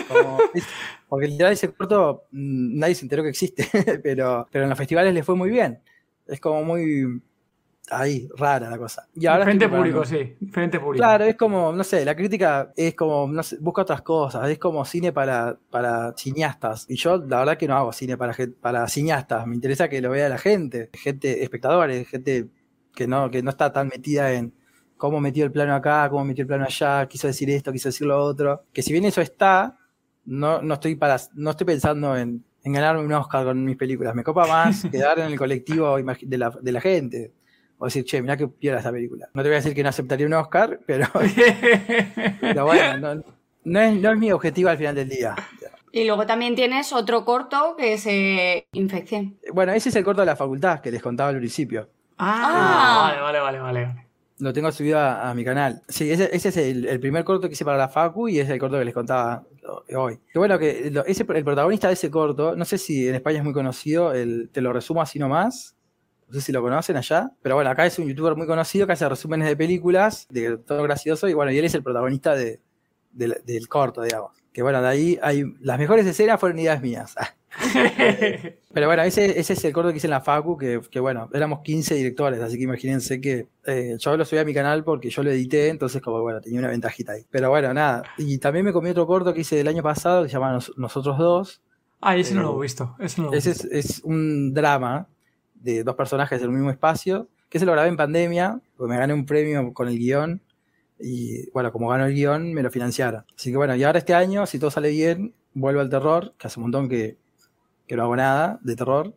C: Como- es- porque literal ese corto mm, nadie se enteró que existe, [laughs] pero, pero en los festivales le fue muy bien. Es como muy ahí, rara la cosa. Y ahora
B: Diferente público, sí. Diferente público.
C: Claro, es como, no sé, la crítica es como, no sé, busca otras cosas, es como cine para, para cineastas. Y yo, la verdad que no hago cine para, para cineastas, me interesa que lo vea la gente, gente, espectadores, gente que no, que no está tan metida en cómo metió el plano acá, cómo metió el plano allá, quiso decir esto, quiso decir lo otro. Que si bien eso está, no, no estoy para, no estoy pensando en, en ganarme un Oscar con mis películas. Me copa más [laughs] quedar en el colectivo de la, de la gente. O decir, che, mirá que piola esta película. No te voy a decir que no aceptaría un Oscar, pero, [laughs] pero bueno, no, no es, no es mi objetivo al final del día.
A: Y luego también tienes otro corto que es eh, Infección.
C: Bueno, ese es el corto de la facultad que les contaba al principio.
B: ah, vale, vale, vale, vale.
C: Lo tengo subido a, mi canal. Sí, ese, ese es el, primer corto que hice para la Facu y es el corto que les contaba hoy. Que bueno, que ese, el protagonista de ese corto, no sé si en España es muy conocido, el- te lo resumo así nomás. No sé si lo conocen allá. Pero bueno, acá es un youtuber muy conocido que hace resúmenes de películas, de todo gracioso, y bueno, y él es el protagonista de, del corto, digamos. Que bueno, de ahí hay. Las mejores escenas fueron ideas mías. [laughs] Pero bueno, ese, ese es el corto que hice en la Facu, que, que bueno, éramos 15 directores, así que imagínense que eh, yo lo subí a mi canal porque yo lo edité, entonces como bueno, tenía una ventajita ahí. Pero bueno, nada. Y también me comí otro corto que hice el año pasado que se llama Nos- Nosotros Dos.
B: Ah, ese no lo he visto. Ese no lo he
C: Ese
B: visto.
C: es, es un drama de dos personajes en un mismo espacio, que se lo grabé en pandemia, porque me gané un premio con el guion. Y bueno, como ganó el guion, me lo financiaron. Así que bueno, y ahora este año, si todo sale bien, vuelvo al terror, que hace un montón que, que no hago nada de terror.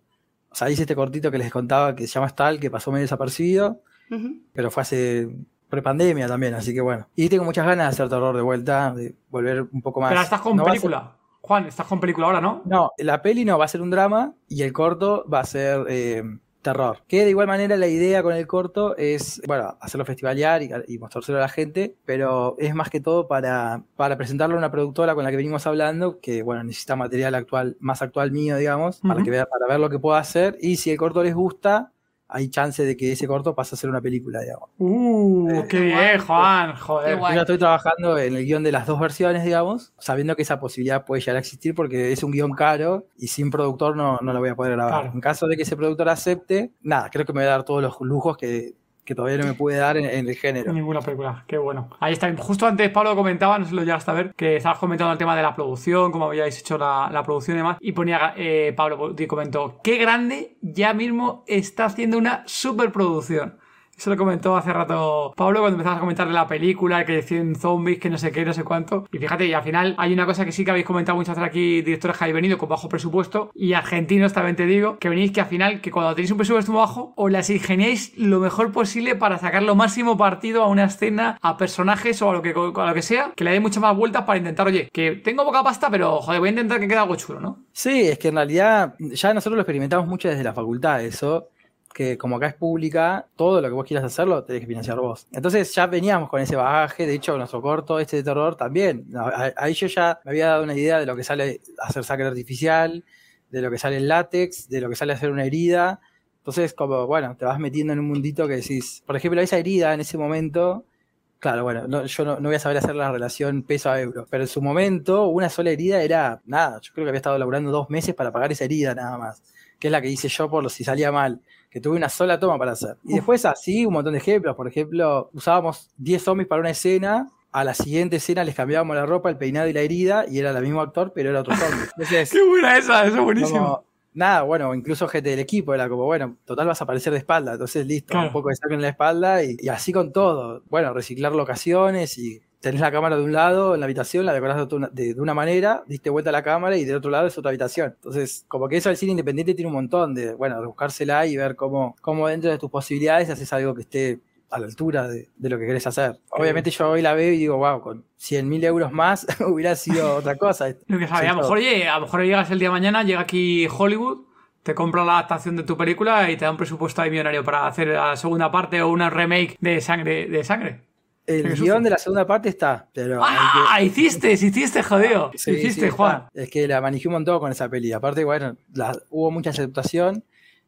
C: O sea, hice este cortito que les contaba que se llama Stal, que pasó medio desapercibido,
A: Ujú.
C: pero fue hace prepandemia también, así que bueno. Y tengo muchas ganas de hacer terror de vuelta, de volver un poco más.
B: Pero estás con
C: No ser-
B: película. Juan, estás con película ahora, ¿no?
C: no, la peli no va a ser un drama y el corto va a ser eh, terror. Que de igual manera la idea con el corto es, bueno, hacerlo festivalear y, y mostrárselo a la gente, pero es más que todo para, para presentarlo a una productora con la que venimos hablando, que bueno, necesita material actual, más actual mío, digamos, para, que vea, para ver lo que puedo hacer. Y si el corto les gusta, hay chance de que ese corto pase a ser una película, digamos.
B: Uh, qué
A: Qué
B: bien. Juan. Joder.
C: Yo ya estoy trabajando en el guion de las dos versiones, digamos, sabiendo que esa posibilidad puede llegar a existir porque es un guion caro y sin productor no, no lo voy a poder grabar.
B: Claro.
C: En caso de que ese productor acepte, nada, creo que me va a dar todos los lujos que, que todavía no me pude dar en, el género.
B: Ninguna película, qué bueno. Ahí está. Justo antes Pablo comentaba, no sé si lo llegaste a ver, que estabas comentando el tema de la producción, cómo habíais hecho la, la producción y demás. Y ponía, eh, Pablo comentó, qué grande ya mismo está haciendo una superproducción. Eso lo comentó hace rato Pablo cuando empezamos a comentar de la película, que decían zombies, que no sé qué, no sé cuánto. Y fíjate, y al final hay una cosa que sí que habéis comentado muchas veces aquí, directores que habéis venido con bajo presupuesto, y argentinos también te digo, que venís que al final, que cuando tenéis un presupuesto bajo, os las ingeniáis lo mejor posible para sacar lo máximo partido a una escena, a personajes o a lo que, a lo que sea, que le dé muchas más vueltas para intentar, oye, que tengo poca pasta, pero joder, voy a intentar que quede algo chulo, ¿no?
C: Sí, es que en realidad ya nosotros lo experimentamos mucho desde la facultad, eso que como acá es pública, todo lo que vos quieras hacerlo tenés que financiar vos. Entonces ya veníamos con ese bagaje, de hecho nuestro corto este de terror también. Ahí yo ya me había dado una idea de lo que sale hacer sangre artificial, de lo que sale en látex, de lo que sale hacer una herida. Entonces como, bueno, te vas metiendo en un mundito que decís, por ejemplo, esa herida en ese momento... Claro, bueno, yo no, voy a saber hacer la relación peso a euro, pero en su momento una sola herida era nada. Yo creo que había estado laburando dos meses para pagar esa herida nada más, que es la que hice yo por si salía mal que tuve una sola toma para hacer. Y después así, un montón de ejemplos. Por ejemplo, usábamos 10 zombies para una escena, a la siguiente escena les cambiábamos la ropa, el peinado y la herida, y era el mismo actor, pero era otro zombie. [laughs]
B: ¡Qué buena esa! Eso es buenísimo.
C: nada, bueno, incluso gente del equipo era como, bueno, total vas a aparecer de espalda, entonces listo, un poco de saco en la espalda y, y, así con todo. Bueno, reciclar locaciones y tenés la cámara de un lado en la habitación, la decorás de, una manera, diste vuelta a la cámara y del otro lado es otra habitación. Entonces, como que eso del cine independiente tiene un montón de, bueno, de buscársela y ver cómo, cómo dentro de tus posibilidades haces algo que esté a la altura de, lo que querés hacer. Obviamente yo hoy la veo y digo, wow, con 100 mil euros más [laughs] hubiera sido otra cosa. [laughs]
B: lo que a lo mejor, oye, a lo mejor llegas el día de mañana, llega aquí Hollywood, te compra la adaptación de tu película y te da un presupuesto ahí millonario para hacer la segunda parte o una remake de sangre. De sangre.
C: El guion de la segunda parte está, pero.
B: ¡Ah! Hiciste, hiciste, jodido. hiciste, Juan.
C: Es que la manejé un montón con esa peli. Aparte, bueno, hubo mucha aceptación,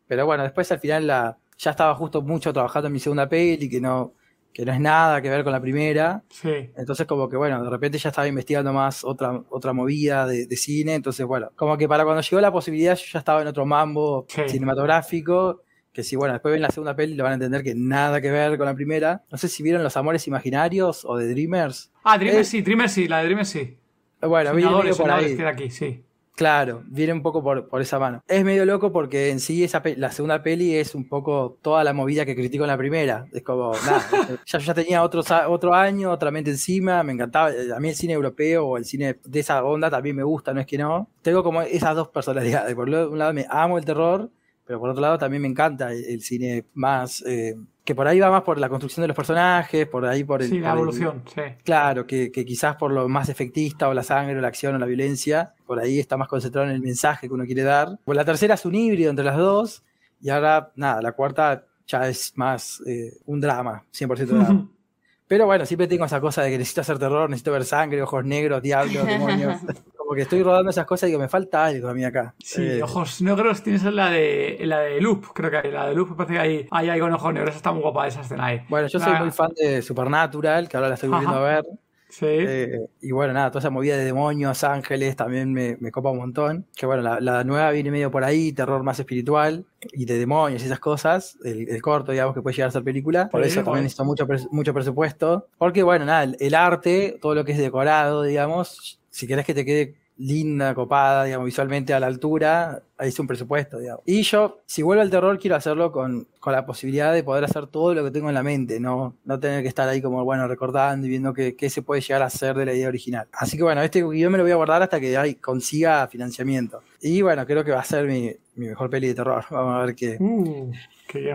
C: pero bueno, después al final la, ya estaba justo mucho trabajando en mi segunda peli, que no, que no es nada que ver con la primera.
B: Sí.
C: Entonces, como que bueno, de repente ya estaba investigando más otra, otra movida de, cine. Entonces, bueno, como que para cuando llegó la posibilidad, yo ya estaba en otro mambo cinematográfico que si, bueno, después ven la segunda peli lo van a entender que nada que ver con la primera. No sé si vieron Los Amores Imaginarios o de Dreamers.
B: Ah, Dreamers sí, Dreamers sí, la de Dreamers sí.
C: Bueno, viene medio por ahí.
B: aquí, sí.
C: Claro, viene un poco por, por, esa mano. Es medio loco porque en sí esa la segunda peli es un poco toda la movida que critico en la primera. Es como, [laughs] nada, ya, ya tenía otro, otro año, otra mente encima, me encantaba. A mí el cine europeo o el cine de esa onda también me gusta, no es que no. Tengo como esas dos personalidades. Por un lado me amo el terror pero por otro lado también me encanta el, cine más... Eh, que por ahí va más por la construcción de los personajes, por ahí por el...
B: Sí, la evolución, sí.
C: Claro, que, quizás por lo más efectista, o la sangre, o la acción, o la violencia, por ahí está más concentrado en el mensaje que uno quiere dar. Pues la tercera es un híbrido entre las dos, y ahora, nada, la cuarta ya es más eh, un drama, 100% drama. [laughs] Pero bueno, siempre tengo esa cosa de que necesito hacer terror, necesito ver sangre, ojos negros, diablos, [laughs] demonios. Como que estoy rodando esas cosas y digo, me falta algo a mí acá.
B: Sí, eh, ojos negros tienes la de la de Loop, creo que hay. La de Loop parece que hay, hay algo con ojos negros, está muy guapa esa escena ahí.
C: Bueno, yo soy muy fan de Supernatural, que ahora la estoy volviendo a ver.
B: Sí.
C: Eh, y bueno, nada, toda esa movida de demonios, ángeles, también me, me copa un montón. Que bueno, la, la, nueva viene medio por ahí, terror más espiritual y de demonios y esas cosas. El, corto, digamos, que puede llegar a ser película. Por eso también necesito mucho, mucho presupuesto. Porque bueno, nada, el arte, todo lo que es decorado, digamos, si querés que te quede linda, copada, digamos, visualmente a la altura, ahí es un presupuesto, digamos. Y yo, si vuelvo al terror, quiero hacerlo con, con, la posibilidad de poder hacer todo lo que tengo en la mente, no, no tener que estar ahí como, bueno, recordando y viendo qué, qué se puede llegar a hacer de la idea original. Así que bueno, este guion me lo voy a guardar hasta que consiga financiamiento. Y bueno, creo que va a ser mi, mi mejor peli de terror. Vamos a ver qué.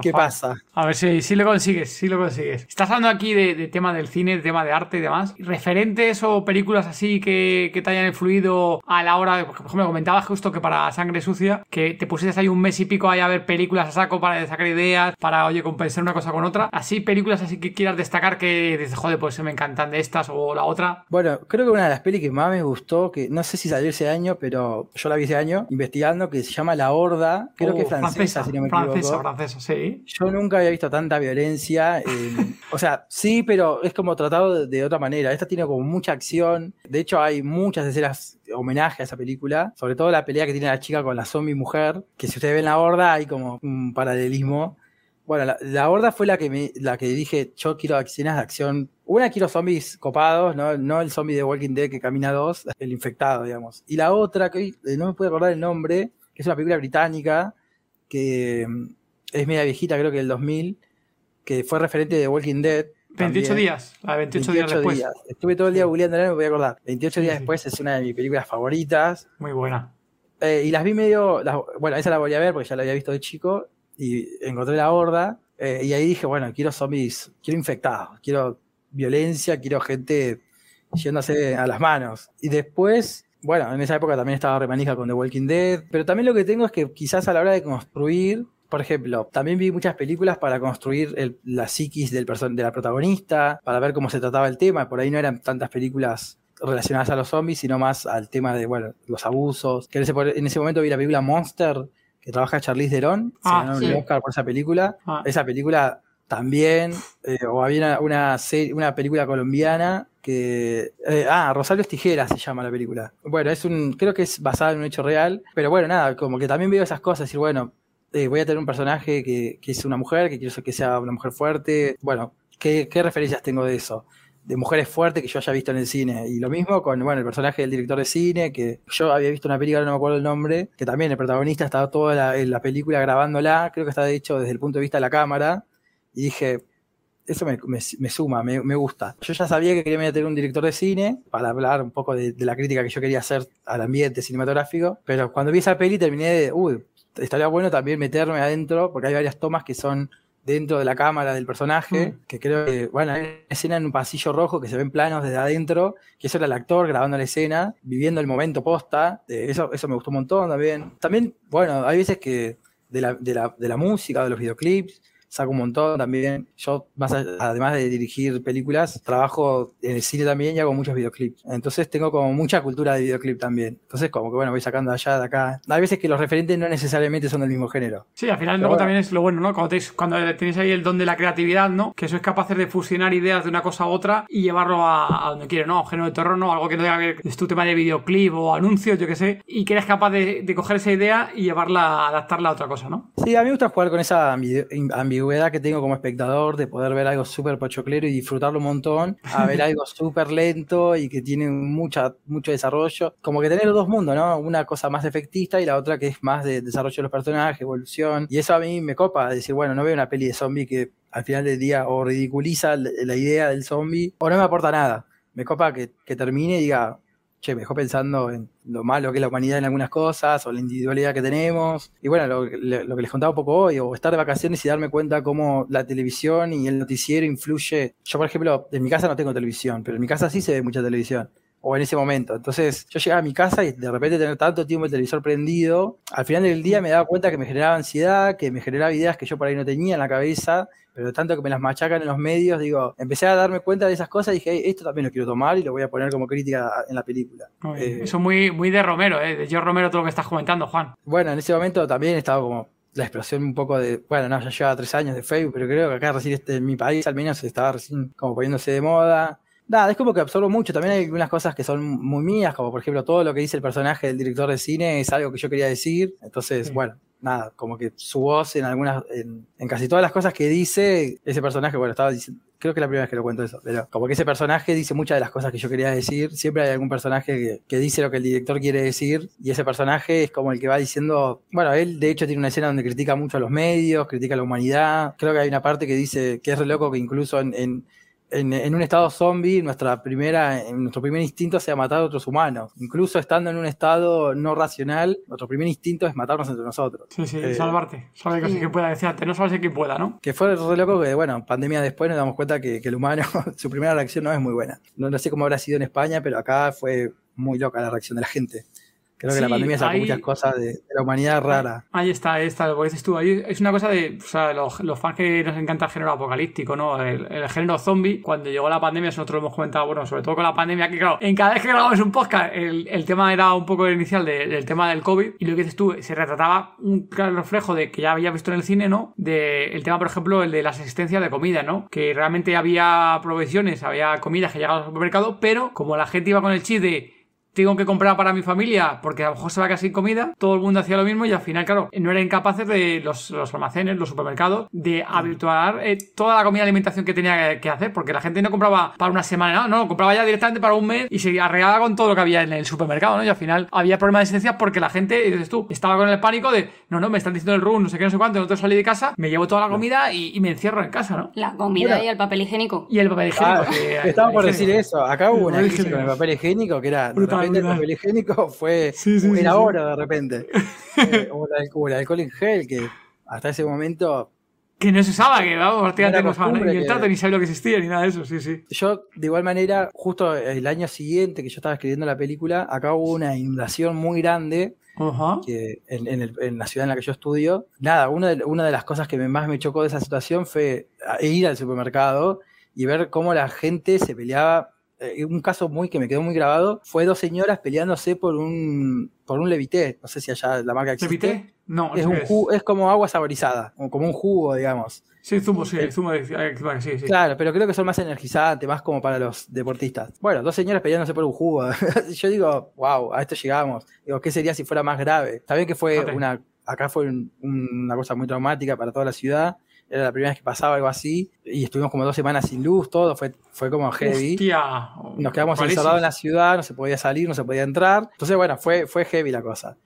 C: ¿Qué pasa?
B: A ver si, si lo consigues, si lo consigues. Estás hablando aquí de, tema del cine, de tema de arte y demás. ¿Referentes o películas así que, te hayan influido a la hora por ejemplo, me comentabas justo que para Sangre Sucia, que te pusiste ahí un mes y pico ahí a ver películas a saco para sacar ideas, para, oye, compensar una cosa con otra. Así, películas así que quieras destacar que dices, joder, pues se me encantan de estas o la otra.
C: Bueno, creo que una de las pelis que más me gustó, que no sé si salió ese año, pero yo la vi ese año, investigando, que se llama La Horda, creo que es oh, francesa, si no me equivoco.
B: Francesa, francesa, sí.
C: Yo nunca había visto tanta violencia. [laughs] o sea, sí, pero es como tratado de, otra manera. Esta tiene como mucha acción. De hecho, hay muchas escenas homenaje a esa película. Sobre todo la pelea que tiene la chica con la zombie mujer. Que si ustedes ven la horda, hay como un paralelismo. Bueno, la, horda fue la que, me, la que dije, yo quiero escenas de acción. Una quiero zombies copados, no, no el zombie de Walking Dead que camina dos, [laughs] el infectado, digamos. Y la otra, que eh, no me puedo acordar el nombre, que es una película británica, que es media viejita, creo que del 2000, que fue referente de Walking Dead.
B: 28
C: también.
B: días, la de 28, días después.
C: Estuve todo el día googleando, no me voy a acordar. 28 días
B: sí.
C: después es una de mis películas favoritas.
B: Muy buena.
C: Eh, y las vi medio. las- bueno, esa la volví a ver porque ya la había visto de chico. Y encontré la horda. eh, y ahí dije, bueno, quiero zombies, quiero infectados, quiero violencia, quiero gente yéndose a las manos. Y después, bueno, en esa época también estaba remanija con The Walking Dead. Pero también lo que tengo es que quizás a la hora de construir. Por ejemplo, también vi muchas películas para construir el- la psiquis del person- de la protagonista, para ver cómo se trataba el tema. Por ahí no eran tantas películas relacionadas a los zombies, sino más al tema de, bueno, los abusos. Que en ese, en ese momento vi la película Monster, que trabaja Charlize Theron, se
B: Ah,
C: ganó
A: sí.
C: el Oscar por esa película.
B: Ah.
C: Esa película también, eh, o había una, una, serie- una película colombiana que... eh, ah, Rosario Tijeras se llama la película. Bueno, es un creo que es basada en un hecho real, pero bueno, nada, como que también veo esas cosas, decir, bueno, eh, voy a tener un personaje que, que es una mujer, que quiero que sea una mujer fuerte. Bueno, ¿qué, qué referencias tengo de eso? De mujeres fuertes que yo haya visto en el cine. Y lo mismo con, bueno, el personaje del director de cine, que yo había visto una película, no me acuerdo el nombre, que también el protagonista estaba toda la, en la película grabándola, creo que está de hecho desde el punto de vista de la cámara. Y dije, eso me, me- me suma, me, me gusta. Yo ya sabía que quería meter un director de cine para hablar un poco de, de la crítica que yo quería hacer al ambiente cinematográfico, pero cuando vi esa peli terminé de, uy, estaría bueno también meterme adentro, porque hay varias tomas que son dentro de la cámara del personaje,
B: Mm.
C: que creo que, bueno, hay una escena en un pasillo rojo que se ven planos desde adentro, que eso era el actor grabando la escena, viviendo el momento posta, eh, eso, eso me gustó un montón también. También, bueno, hay veces que de la, de la, de la música, de los videoclips, saco un montón también. Yo, más además de dirigir películas, trabajo en el cine también y hago muchos videoclips. Entonces tengo como mucha cultura de videoclip también. Entonces como que bueno, voy sacando de allá, de acá. Hay veces que los referentes no necesariamente son del mismo género.
B: Sí, al final
C: Pero
B: luego
C: bueno.
B: también es lo bueno, ¿no? Cuando tenéis, cuando tenéis ahí el don de la creatividad, ¿no? Que sois capaces de fusionar ideas de una cosa a otra y llevarlo a, a donde quieres, ¿no? A un género de terror, ¿no? Algo que no tenga que ver es tu tema de videoclip o anuncios, yo qué sé. Y que eres capaz de, de coger esa idea y llevarla, adaptarla a otra cosa, ¿no?
C: Sí, a mí me gusta jugar con esa ambi- ambigüedad que tengo como espectador de poder ver algo súper pochoclero y disfrutarlo un montón, a [laughs] ver algo súper lento y que tiene mucha, mucho desarrollo. Como que tener los dos mundos, ¿no? Una cosa más efectista y la otra que es más de desarrollo de los personajes, evolución. Y eso a mí me copa, decir, bueno, no veo una peli de zombie que al final del día o ridiculiza la la idea del zombie o no me aporta nada. Me copa que, que termine y diga, che, me dejó pensando en lo malo que es la humanidad en algunas cosas, o la individualidad que tenemos. Y bueno, lo, lo que les contaba un poco hoy, o estar de vacaciones y darme cuenta cómo la televisión y el noticiero influye. Yo, por ejemplo, en mi casa no tengo televisión, pero en mi casa sí se ve mucha televisión. O en ese momento. Entonces, yo llegaba a mi casa y de repente tener tanto tiempo el televisor prendido, al final del día me daba cuenta que me generaba ansiedad, que me generaba ideas que yo por ahí no tenía en la cabeza, pero tanto que me las machacan en los medios, digo, empecé a darme cuenta de esas cosas y dije, "Ey, esto también lo quiero tomar y lo voy a poner como crítica en la película.
B: Muy-
C: Eh,
B: Eso muy, muy de Romero, ¿eh? De George Romero todo lo que estás comentando, Juan.
C: Bueno, en ese momento también estaba como la explosión un poco de, bueno, no, ya llevaba tres años de Facebook, pero creo que acá recién este, en mi país al menos estaba recién como poniéndose de moda. Nada, es como que absorbo mucho. También hay algunas cosas que son muy mías, como por ejemplo todo lo que dice el personaje del director de cine es algo que yo quería decir. Entonces,
B: Sí.
C: bueno, nada, como que su voz en algunas, en, en casi todas las cosas que dice, ese personaje, bueno, estaba diciendo, creo que es la primera vez que lo cuento eso, pero como que ese personaje dice muchas de las cosas que yo quería decir. Siempre hay algún personaje que, dice lo que el director quiere decir, y ese personaje es como el que va diciendo, bueno, él de hecho tiene una escena donde critica mucho a los medios, critica a la humanidad. Creo que hay una parte que dice que es re loco que incluso en, en en, en un estado zombie, nuestra primera, nuestro primer instinto sea matar a otros humanos. Incluso estando en un estado no racional, nuestro primer instinto es matarnos entre nosotros.
B: Sí, sí,
C: Eh,
B: salvarte. Sabe que,
A: sí.
B: que pueda decirte, no sabes quién pueda, ¿no?
C: Que fue re loco que, bueno, pandemia después nos damos cuenta que, que el humano, [laughs] su primera reacción no es muy buena. No, no sé cómo habrá sido en España, pero acá fue muy loca la reacción de la gente. Creo que la pandemia sacó
B: ahí-
C: muchas cosas de, de la humanidad rara.
B: Ahí está, ahí está, lo que dices tú. Ahí es una cosa de, o sea, los, los fans que nos encanta el género apocalíptico, ¿no? El, el género zombie, cuando llegó la pandemia, nosotros lo hemos comentado, bueno, sobre todo con la pandemia, que claro, en cada vez que grabamos un podcast, el, el tema era un poco el inicial de- del tema del COVID, y lo que dices tú, se retrataba un claro reflejo de que ya había visto en el cine, ¿no? De el tema, por ejemplo, el de las existencias de comida, ¿no? Que realmente había provisiones, había comidas que llegaban al supermercado, pero como la gente iba con el chip de tengo que comprar para mi familia porque a lo mejor se va a quedar sin comida, todo el mundo hacía lo mismo y al final, claro, no eran capaces de los, los almacenes, los supermercados, de habituar eh, toda la comida y alimentación que tenía que hacer, porque la gente no compraba para una semana, no, no, compraba ya directamente para un mes y se arreglaba con todo lo que había en el supermercado, ¿no? Y al final había problemas de existencia porque la gente, dices tú, estaba con el pánico de, no, no, me están diciendo el room, no sé qué, no sé cuánto, no te salí de casa, me llevo toda la comida y, me encierro en casa, ¿no?
A: La comida y el papel higiénico.
B: Y el papel higiénico.
C: Ah, estaba por decir eso, acá hubo una crisis con el papel higiénico que era, de repente el higiénico [laughs] fue, sí, sí, era oro de repente. [laughs] eh, o, el alcohol en gel, que hasta ese momento
B: que no se usaba, que vamos, no usaban ni el trato, ni sabía lo que existía, ni nada de eso, sí, sí.
C: Yo, de igual manera, justo el año siguiente que yo estaba escribiendo la película, acá hubo una inundación muy grande que en, la ciudad en la que yo estudio. Nada, una de, una de las cosas que más me chocó de esa situación fue ir al supermercado y ver cómo la gente se peleaba eh, un caso muy que me quedó muy grabado fue dos señoras peleándose por un por un levité. No sé si allá la marca existe.
B: ¿Levité? No,
C: es, un es. como agua saborizada, como un jugo, digamos.
B: Sí, zumo, sí, el zumo de, sí, sí.
C: Claro, pero creo que son más energizantes, más como para los deportistas. Bueno, dos señoras peleándose por un jugo. [laughs] Yo digo, wow, a esto llegamos. Digo, ¿qué sería si fuera más grave? Está bien que fue una, acá fue una cosa muy traumática para toda la ciudad, era la primera vez que pasaba algo así, y estuvimos como dos semanas sin luz, todo fue, fue como heavy.
B: Hostia,
C: Nos quedamos encerrados en la ciudad, no se podía salir, no se podía entrar. Entonces, bueno, fue, fue heavy la cosa.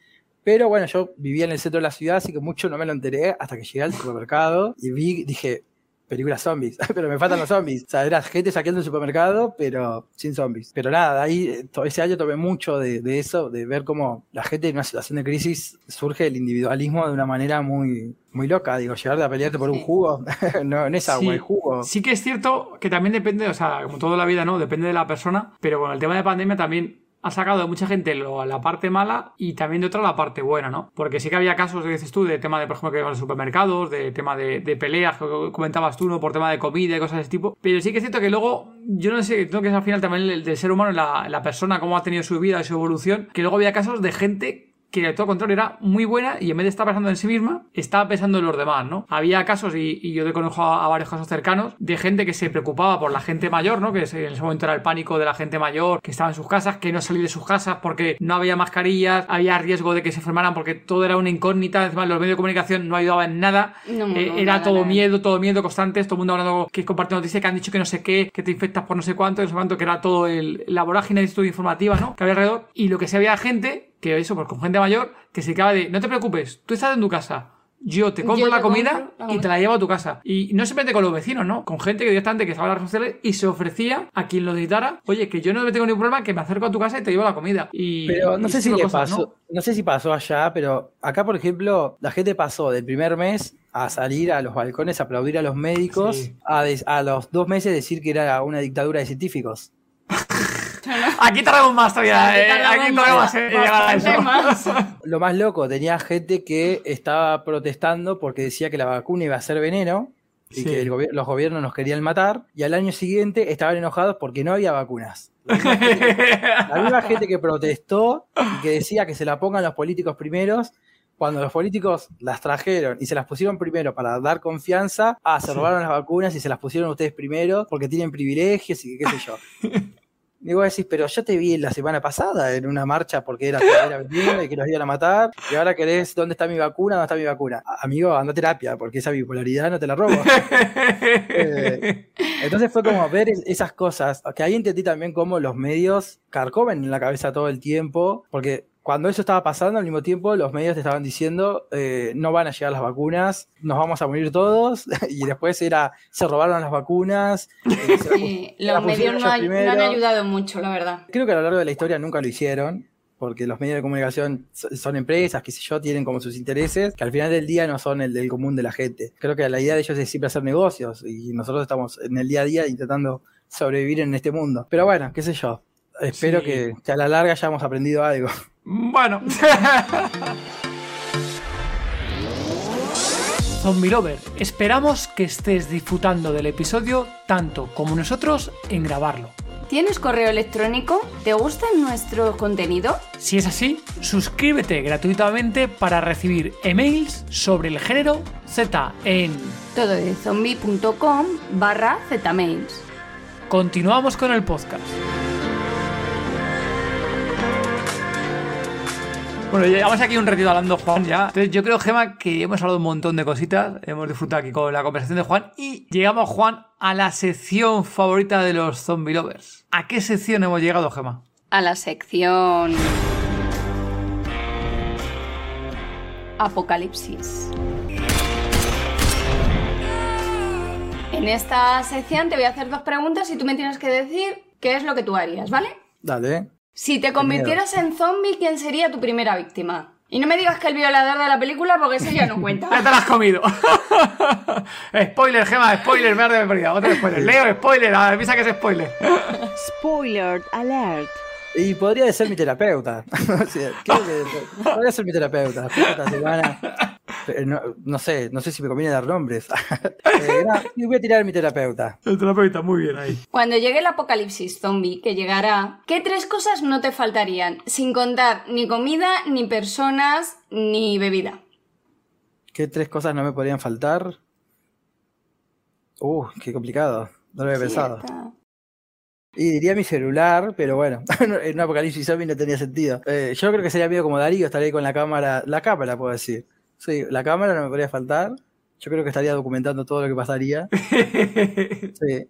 C: Pero bueno, yo vivía en el centro de la ciudad, así que mucho no me lo enteré hasta que llegué al supermercado y vi, dije, película zombies, [laughs] pero me faltan los zombies. O sea, era gente saqueando el supermercado, pero sin zombies. Pero nada, ahí eh, todo ese año tomé mucho de, eso, de ver cómo la gente en una situación de crisis surge el individualismo de una manera muy, muy loca. Digo, llegar a pelearte por un jugo, [laughs] no, en esa agua, el jugo.
B: Sí que es cierto que también depende, o sea, como toda la vida, ¿no? Depende de la persona, pero con el tema de pandemia también ha sacado de mucha gente la parte mala y también de otra la parte buena, ¿no? Porque sí que había casos, dices tú, de tema de, por ejemplo, que los supermercados, de tema de, peleas, que comentabas tú, ¿no? Por tema de comida y cosas de ese tipo. Pero sí que es cierto que luego, yo no sé, creo que es al final también el, del ser humano, la, la persona, cómo ha tenido su vida y su evolución, que luego había casos de gente que de todo control era muy buena y en vez de estar pensando en sí misma, estaba pensando en los demás, ¿no? Había casos, y, yo te conozco a, varios casos cercanos, de gente que se preocupaba por la gente mayor, ¿no? Que en ese momento era el pánico de la gente mayor, que estaba en sus casas, que no salía de sus casas porque no había mascarillas, había riesgo de que se enfermaran porque todo era una incógnita, encima los medios de comunicación no ayudaban en nada, eh, era todo miedo, todo miedo constante, todo el mundo hablando que compartiendo noticias que han dicho que no sé qué, que te infectas por no sé cuánto, no sé cuánto, que era todo el, la vorágine de estudio informativa, ¿no? Que había alrededor, y lo que se había gente que eso, pues con gente mayor, que se acaba de, no te preocupes, tú estás en tu casa, yo te compro la comida y te la llevo a tu casa. Y no simplemente con los vecinos, ¿no? Con gente que directamente que estaba en las redes sociales y se ofrecía a quien lo necesitara, oye, que yo no tengo ningún problema, que me acerco a tu casa y te llevo la comida. Y,
C: pero no sé si le pasó, ¿no? sé si pasó allá, pero acá, por ejemplo, la gente pasó del primer mes a salir a los balcones a aplaudir a los médicos, a, a los dos meses decir que era una dictadura de científicos.
B: Aquí tardamos más todavía. Aquí tardamos, eh, más, [laughs]
C: Lo más loco, tenía gente que estaba protestando porque decía que la vacuna iba a ser veneno y que los gobiernos nos querían matar. Y al año siguiente estaban enojados porque no había vacunas. [laughs] La misma, gente, que protestó y que decía que se la pongan los políticos primeros, cuando los políticos las trajeron y se las pusieron primero para dar confianza, ah, se robaron las vacunas y se las pusieron ustedes primero porque tienen privilegios y qué sé yo. [laughs] Y vos decís, pero yo te vi la semana pasada en una marcha porque era, y que los iban a matar, y ahora querés, ¿dónde está mi vacuna? ¿Dónde está mi vacuna? Amigo, anda a terapia, porque esa bipolaridad no te la robo. [laughs] Eh, entonces fue como ver esas cosas, que ahí entendí también cómo los medios carcomen en la cabeza todo el tiempo, porque cuando eso estaba pasando, al mismo tiempo los medios te estaban diciendo eh, no van a llegar las vacunas, nos vamos a morir todos, [laughs] y después era se robaron las vacunas.
A: Eh, los medios no, han ayudado mucho, la verdad.
C: Creo que a lo largo de la historia nunca lo hicieron, porque los medios de comunicación son empresas, que sé yo, tienen como sus intereses, que al final del día no son el del común de la gente. Creo que la idea de ellos es siempre hacer negocios, y nosotros estamos en el día a día intentando sobrevivir en este mundo. Pero bueno, qué sé yo. Espero que, que a la larga hayamos aprendido algo.
B: Bueno. Zombie Lover, esperamos que estés disfrutando del episodio tanto como nosotros en grabarlo.
A: ¿Tienes correo electrónico? ¿Te gusta nuestro contenido?
B: Si es así, suscríbete gratuitamente para recibir emails sobre el género Z en
A: tododezombie.com barra Zmails.
B: Continuamos con el podcast. Bueno, llevamos aquí un ratito hablando, Juan, ya. Entonces, yo creo, Gema, que hemos hablado un montón de cositas. Hemos disfrutado aquí con la conversación de Juan. Y llegamos, Juan, a la sección favorita de los zombie lovers. ¿A qué sección hemos llegado, Gema?
A: A la sección. Apocalipsis. En esta sección te voy a hacer dos preguntas y tú me tienes que decir qué es lo que tú harías, ¿vale?
C: Dale.
A: Si te convirtieras en zombie, ¿quién sería tu primera víctima? Y no me digas que el violador de la película, porque ese ya no cuenta. [laughs]
B: Ya te la has comido. [laughs] spoiler, Gema, spoiler, me de perdido. Otro spoiler. Leo, spoiler, avisa que es spoiler. [laughs]
D: Spoiler alert.
C: Y podría ser mi terapeuta. O sea, podría ser mi terapeuta. Esta semana. No, no sé, no sé si me conviene dar nombres. [laughs] Eh, no, voy a tirar a mi terapeuta.
B: El terapeuta, muy bien ahí.
A: Cuando llegue el apocalipsis zombie, que llegará, ¿qué tres cosas no te faltarían? Sin contar ni comida, ni personas, ni bebida.
C: ¿Qué tres cosas no me podrían faltar? Uh, qué complicado. No lo había pensado. Y diría mi celular, pero bueno, [laughs] en un apocalipsis zombie no tenía sentido. Eh, yo creo que sería medio como Darío, estaría ahí con la cámara, la cámara puedo decir. Sí, la cámara no me podría faltar. Yo creo que estaría documentando todo lo que pasaría. [laughs] Sí.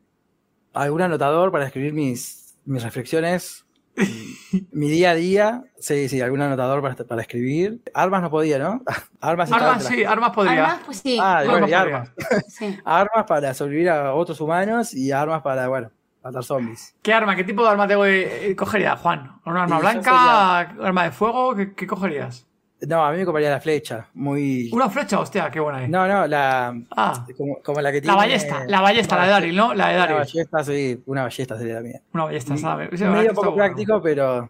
C: Algún anotador para escribir mis, mis reflexiones. [laughs] Mi día a día. Sí, sí, algún anotador para, para escribir. Armas no podía, ¿no? [laughs] Armas,
B: Armas, sí, armas podría.
A: Armas, pues sí.
C: Ah,
B: Armas
C: bueno, y
B: podría.
C: armas.
A: sí.
C: Armas para sobrevivir a otros humanos y armas para, bueno, matar zombies.
B: ¿Qué arma? ¿Qué tipo de arma te eh, cogerías, Juan? ¿Una arma
C: Sí,
B: blanca? ¿Un arma de fuego? ¿Qué, qué cogerías?
C: No, a mí me compraría la flecha. Muy.
B: ¿Una flecha? Hostia, qué buena es.
C: No, no, la.
B: Ah,
C: Como, como la que
B: la
C: tiene.
B: ballesta, la ballesta, la de Daryl, ¿no? La de
C: Una
B: Daryl.
C: ballesta, sí, una ballesta sería la mía.
B: Una ballesta, ¿sabes? La verdad
C: Medio poco
B: bueno.
C: práctico, pero.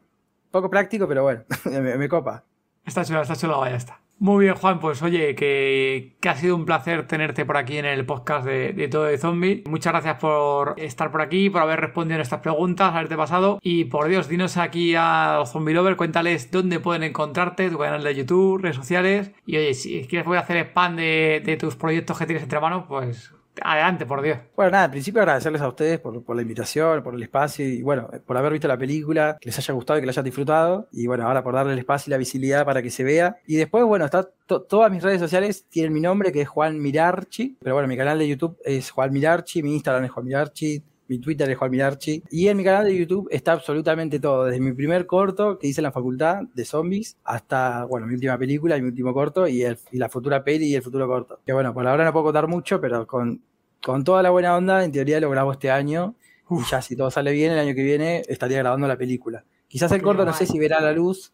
C: Poco práctico, pero bueno, [laughs] me, me copa.
B: Está chula, está chula la ballesta. Muy bien, Juan, pues oye, que, ha sido un placer tenerte por aquí en el podcast de, Todo de Zombie. Muchas gracias por estar por aquí, por haber respondido a estas preguntas, haberte pasado. Y por Dios, dinos aquí a Zombie Lover, cuéntales dónde pueden encontrarte, tu canal de YouTube, redes sociales. Y oye, si quieres voy a hacer spam de, de tus proyectos que tienes entre manos, pues adelante, por Dios.
C: Bueno, nada, en principio agradecerles a ustedes por, la invitación, por el espacio y bueno, por haber visto la película, que les haya gustado y que la hayan disfrutado. Y bueno, ahora por darle el espacio y la visibilidad para que se vea. Y después, bueno, está to- todas mis redes sociales tienen mi nombre, que es Juan Mirarchi. Pero bueno, mi canal de YouTube es Juan Mirarchi, mi Instagram es Juan Mirarchi. Mi Twitter es Juan Mirarchi. Y en mi canal de YouTube está absolutamente todo. Desde mi primer corto que hice en la facultad de zombies hasta, bueno, mi última película y mi último corto y, el- y la futura peli y el futuro corto. Que bueno, por ahora no puedo contar mucho, pero con, con toda la buena onda, en teoría lo grabo este año. Y ya si todo sale bien, el año que viene estaría grabando la película. Quizás el corto no sé si verá la luz,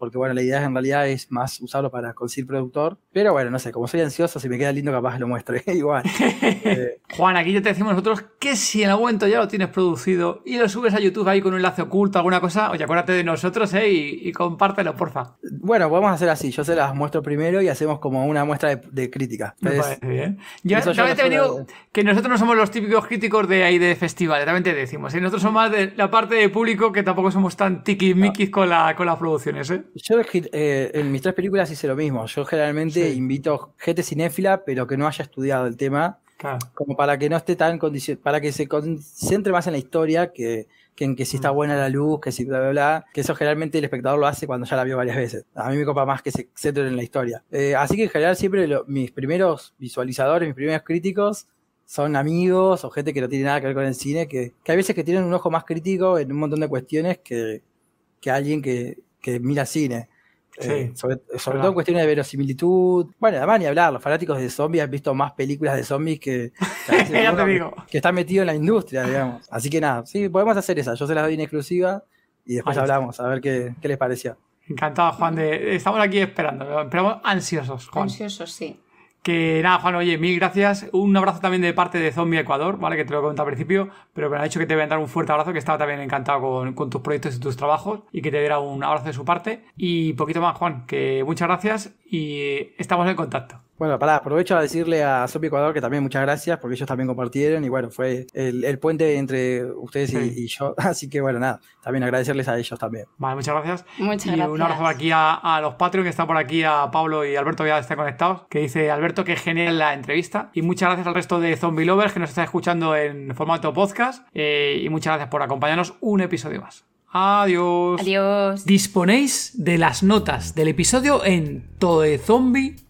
C: porque bueno, la idea en realidad es más usarlo para conseguir productor. Pero bueno, no sé, como soy ansioso, si me queda lindo capaz lo muestre. [laughs] Igual. Eh, [laughs]
B: Juan, aquí ya te decimos nosotros que si en algún momento ya lo tienes producido y lo subes a YouTube ahí con un enlace oculto, alguna cosa, oye, acuérdate de nosotros, ¿eh? Y, y compártelo, porfa.
C: bueno, podemos hacer así. Yo se las muestro primero y hacemos como una muestra de, de crítica.
B: Me
C: Entonces,
B: parece bien. Yo también te digo que nosotros no somos los típicos críticos de ahí de festivales, también te decimos. ¿eh? Nosotros somos más de la parte de público que tampoco somos tan tiquismiquis con, la, con las producciones, ¿eh?
C: Yo eh, en mis tres películas hice lo mismo. Yo generalmente
B: Sí.
C: invito gente cinéfila, pero que no haya estudiado el tema,
B: Claro.
C: como para que no esté tan condicio- para que se concentre más en la historia que, que en que si está
B: Mm.
C: buena la luz, que si bla bla bla, que eso generalmente el espectador lo hace cuando ya la vio varias veces. A mí me copa más que se centren en la historia. Eh, así que en general siempre lo- mis primeros visualizadores, mis primeros críticos son amigos o gente que no tiene nada que ver con el cine, que, que hay veces que tienen un ojo más crítico en un montón de cuestiones que, que alguien que, que mira cine. Eh,
B: Sí,
C: sobre sobre todo en cuestiones de verosimilitud. Bueno, además ni hablar, los fanáticos de zombies han visto más películas de zombies que, [laughs]
B: Ya te digo.
C: que está metido en la industria, digamos. Así que nada, sí, podemos hacer esa. Yo se las doy en exclusiva y después
B: Ahí está.
C: hablamos a ver qué, qué les pareció.
B: Encantado, Juan. De... Estamos aquí esperando, esperamos ansiosos, Juan.
A: Ansioso, sí.
B: Que nada, Juan, oye, mil gracias. Un abrazo también de parte de Zombie Ecuador, ¿vale? Que te lo he comentado al principio, pero que me ha dicho que te voy a dar un fuerte abrazo, que estaba también encantado con, con tus proyectos y tus trabajos, y que te diera un abrazo de su parte. Y poquito más, Juan, que muchas gracias y estamos en contacto.
C: Bueno, pará, aprovecho a decirle a Zombie Ecuador que también muchas gracias porque ellos también compartieron y bueno, fue el, el puente entre ustedes y,
B: Sí.
C: y yo. [laughs] Así que bueno, nada, también agradecerles a ellos también.
B: Vale, muchas gracias.
A: Muchas
B: y
A: gracias.
B: un abrazo aquí a, a los Patreon que están por aquí, a Pablo y Alberto que ya están conectados. Que dice Alberto que genial la entrevista. Y muchas gracias al resto de Zombie Lovers que nos está escuchando en formato podcast. Eh, y muchas gracias por acompañarnos un episodio más. Adiós.
A: Adiós.
B: Disponéis de las notas del episodio en todezombie.com.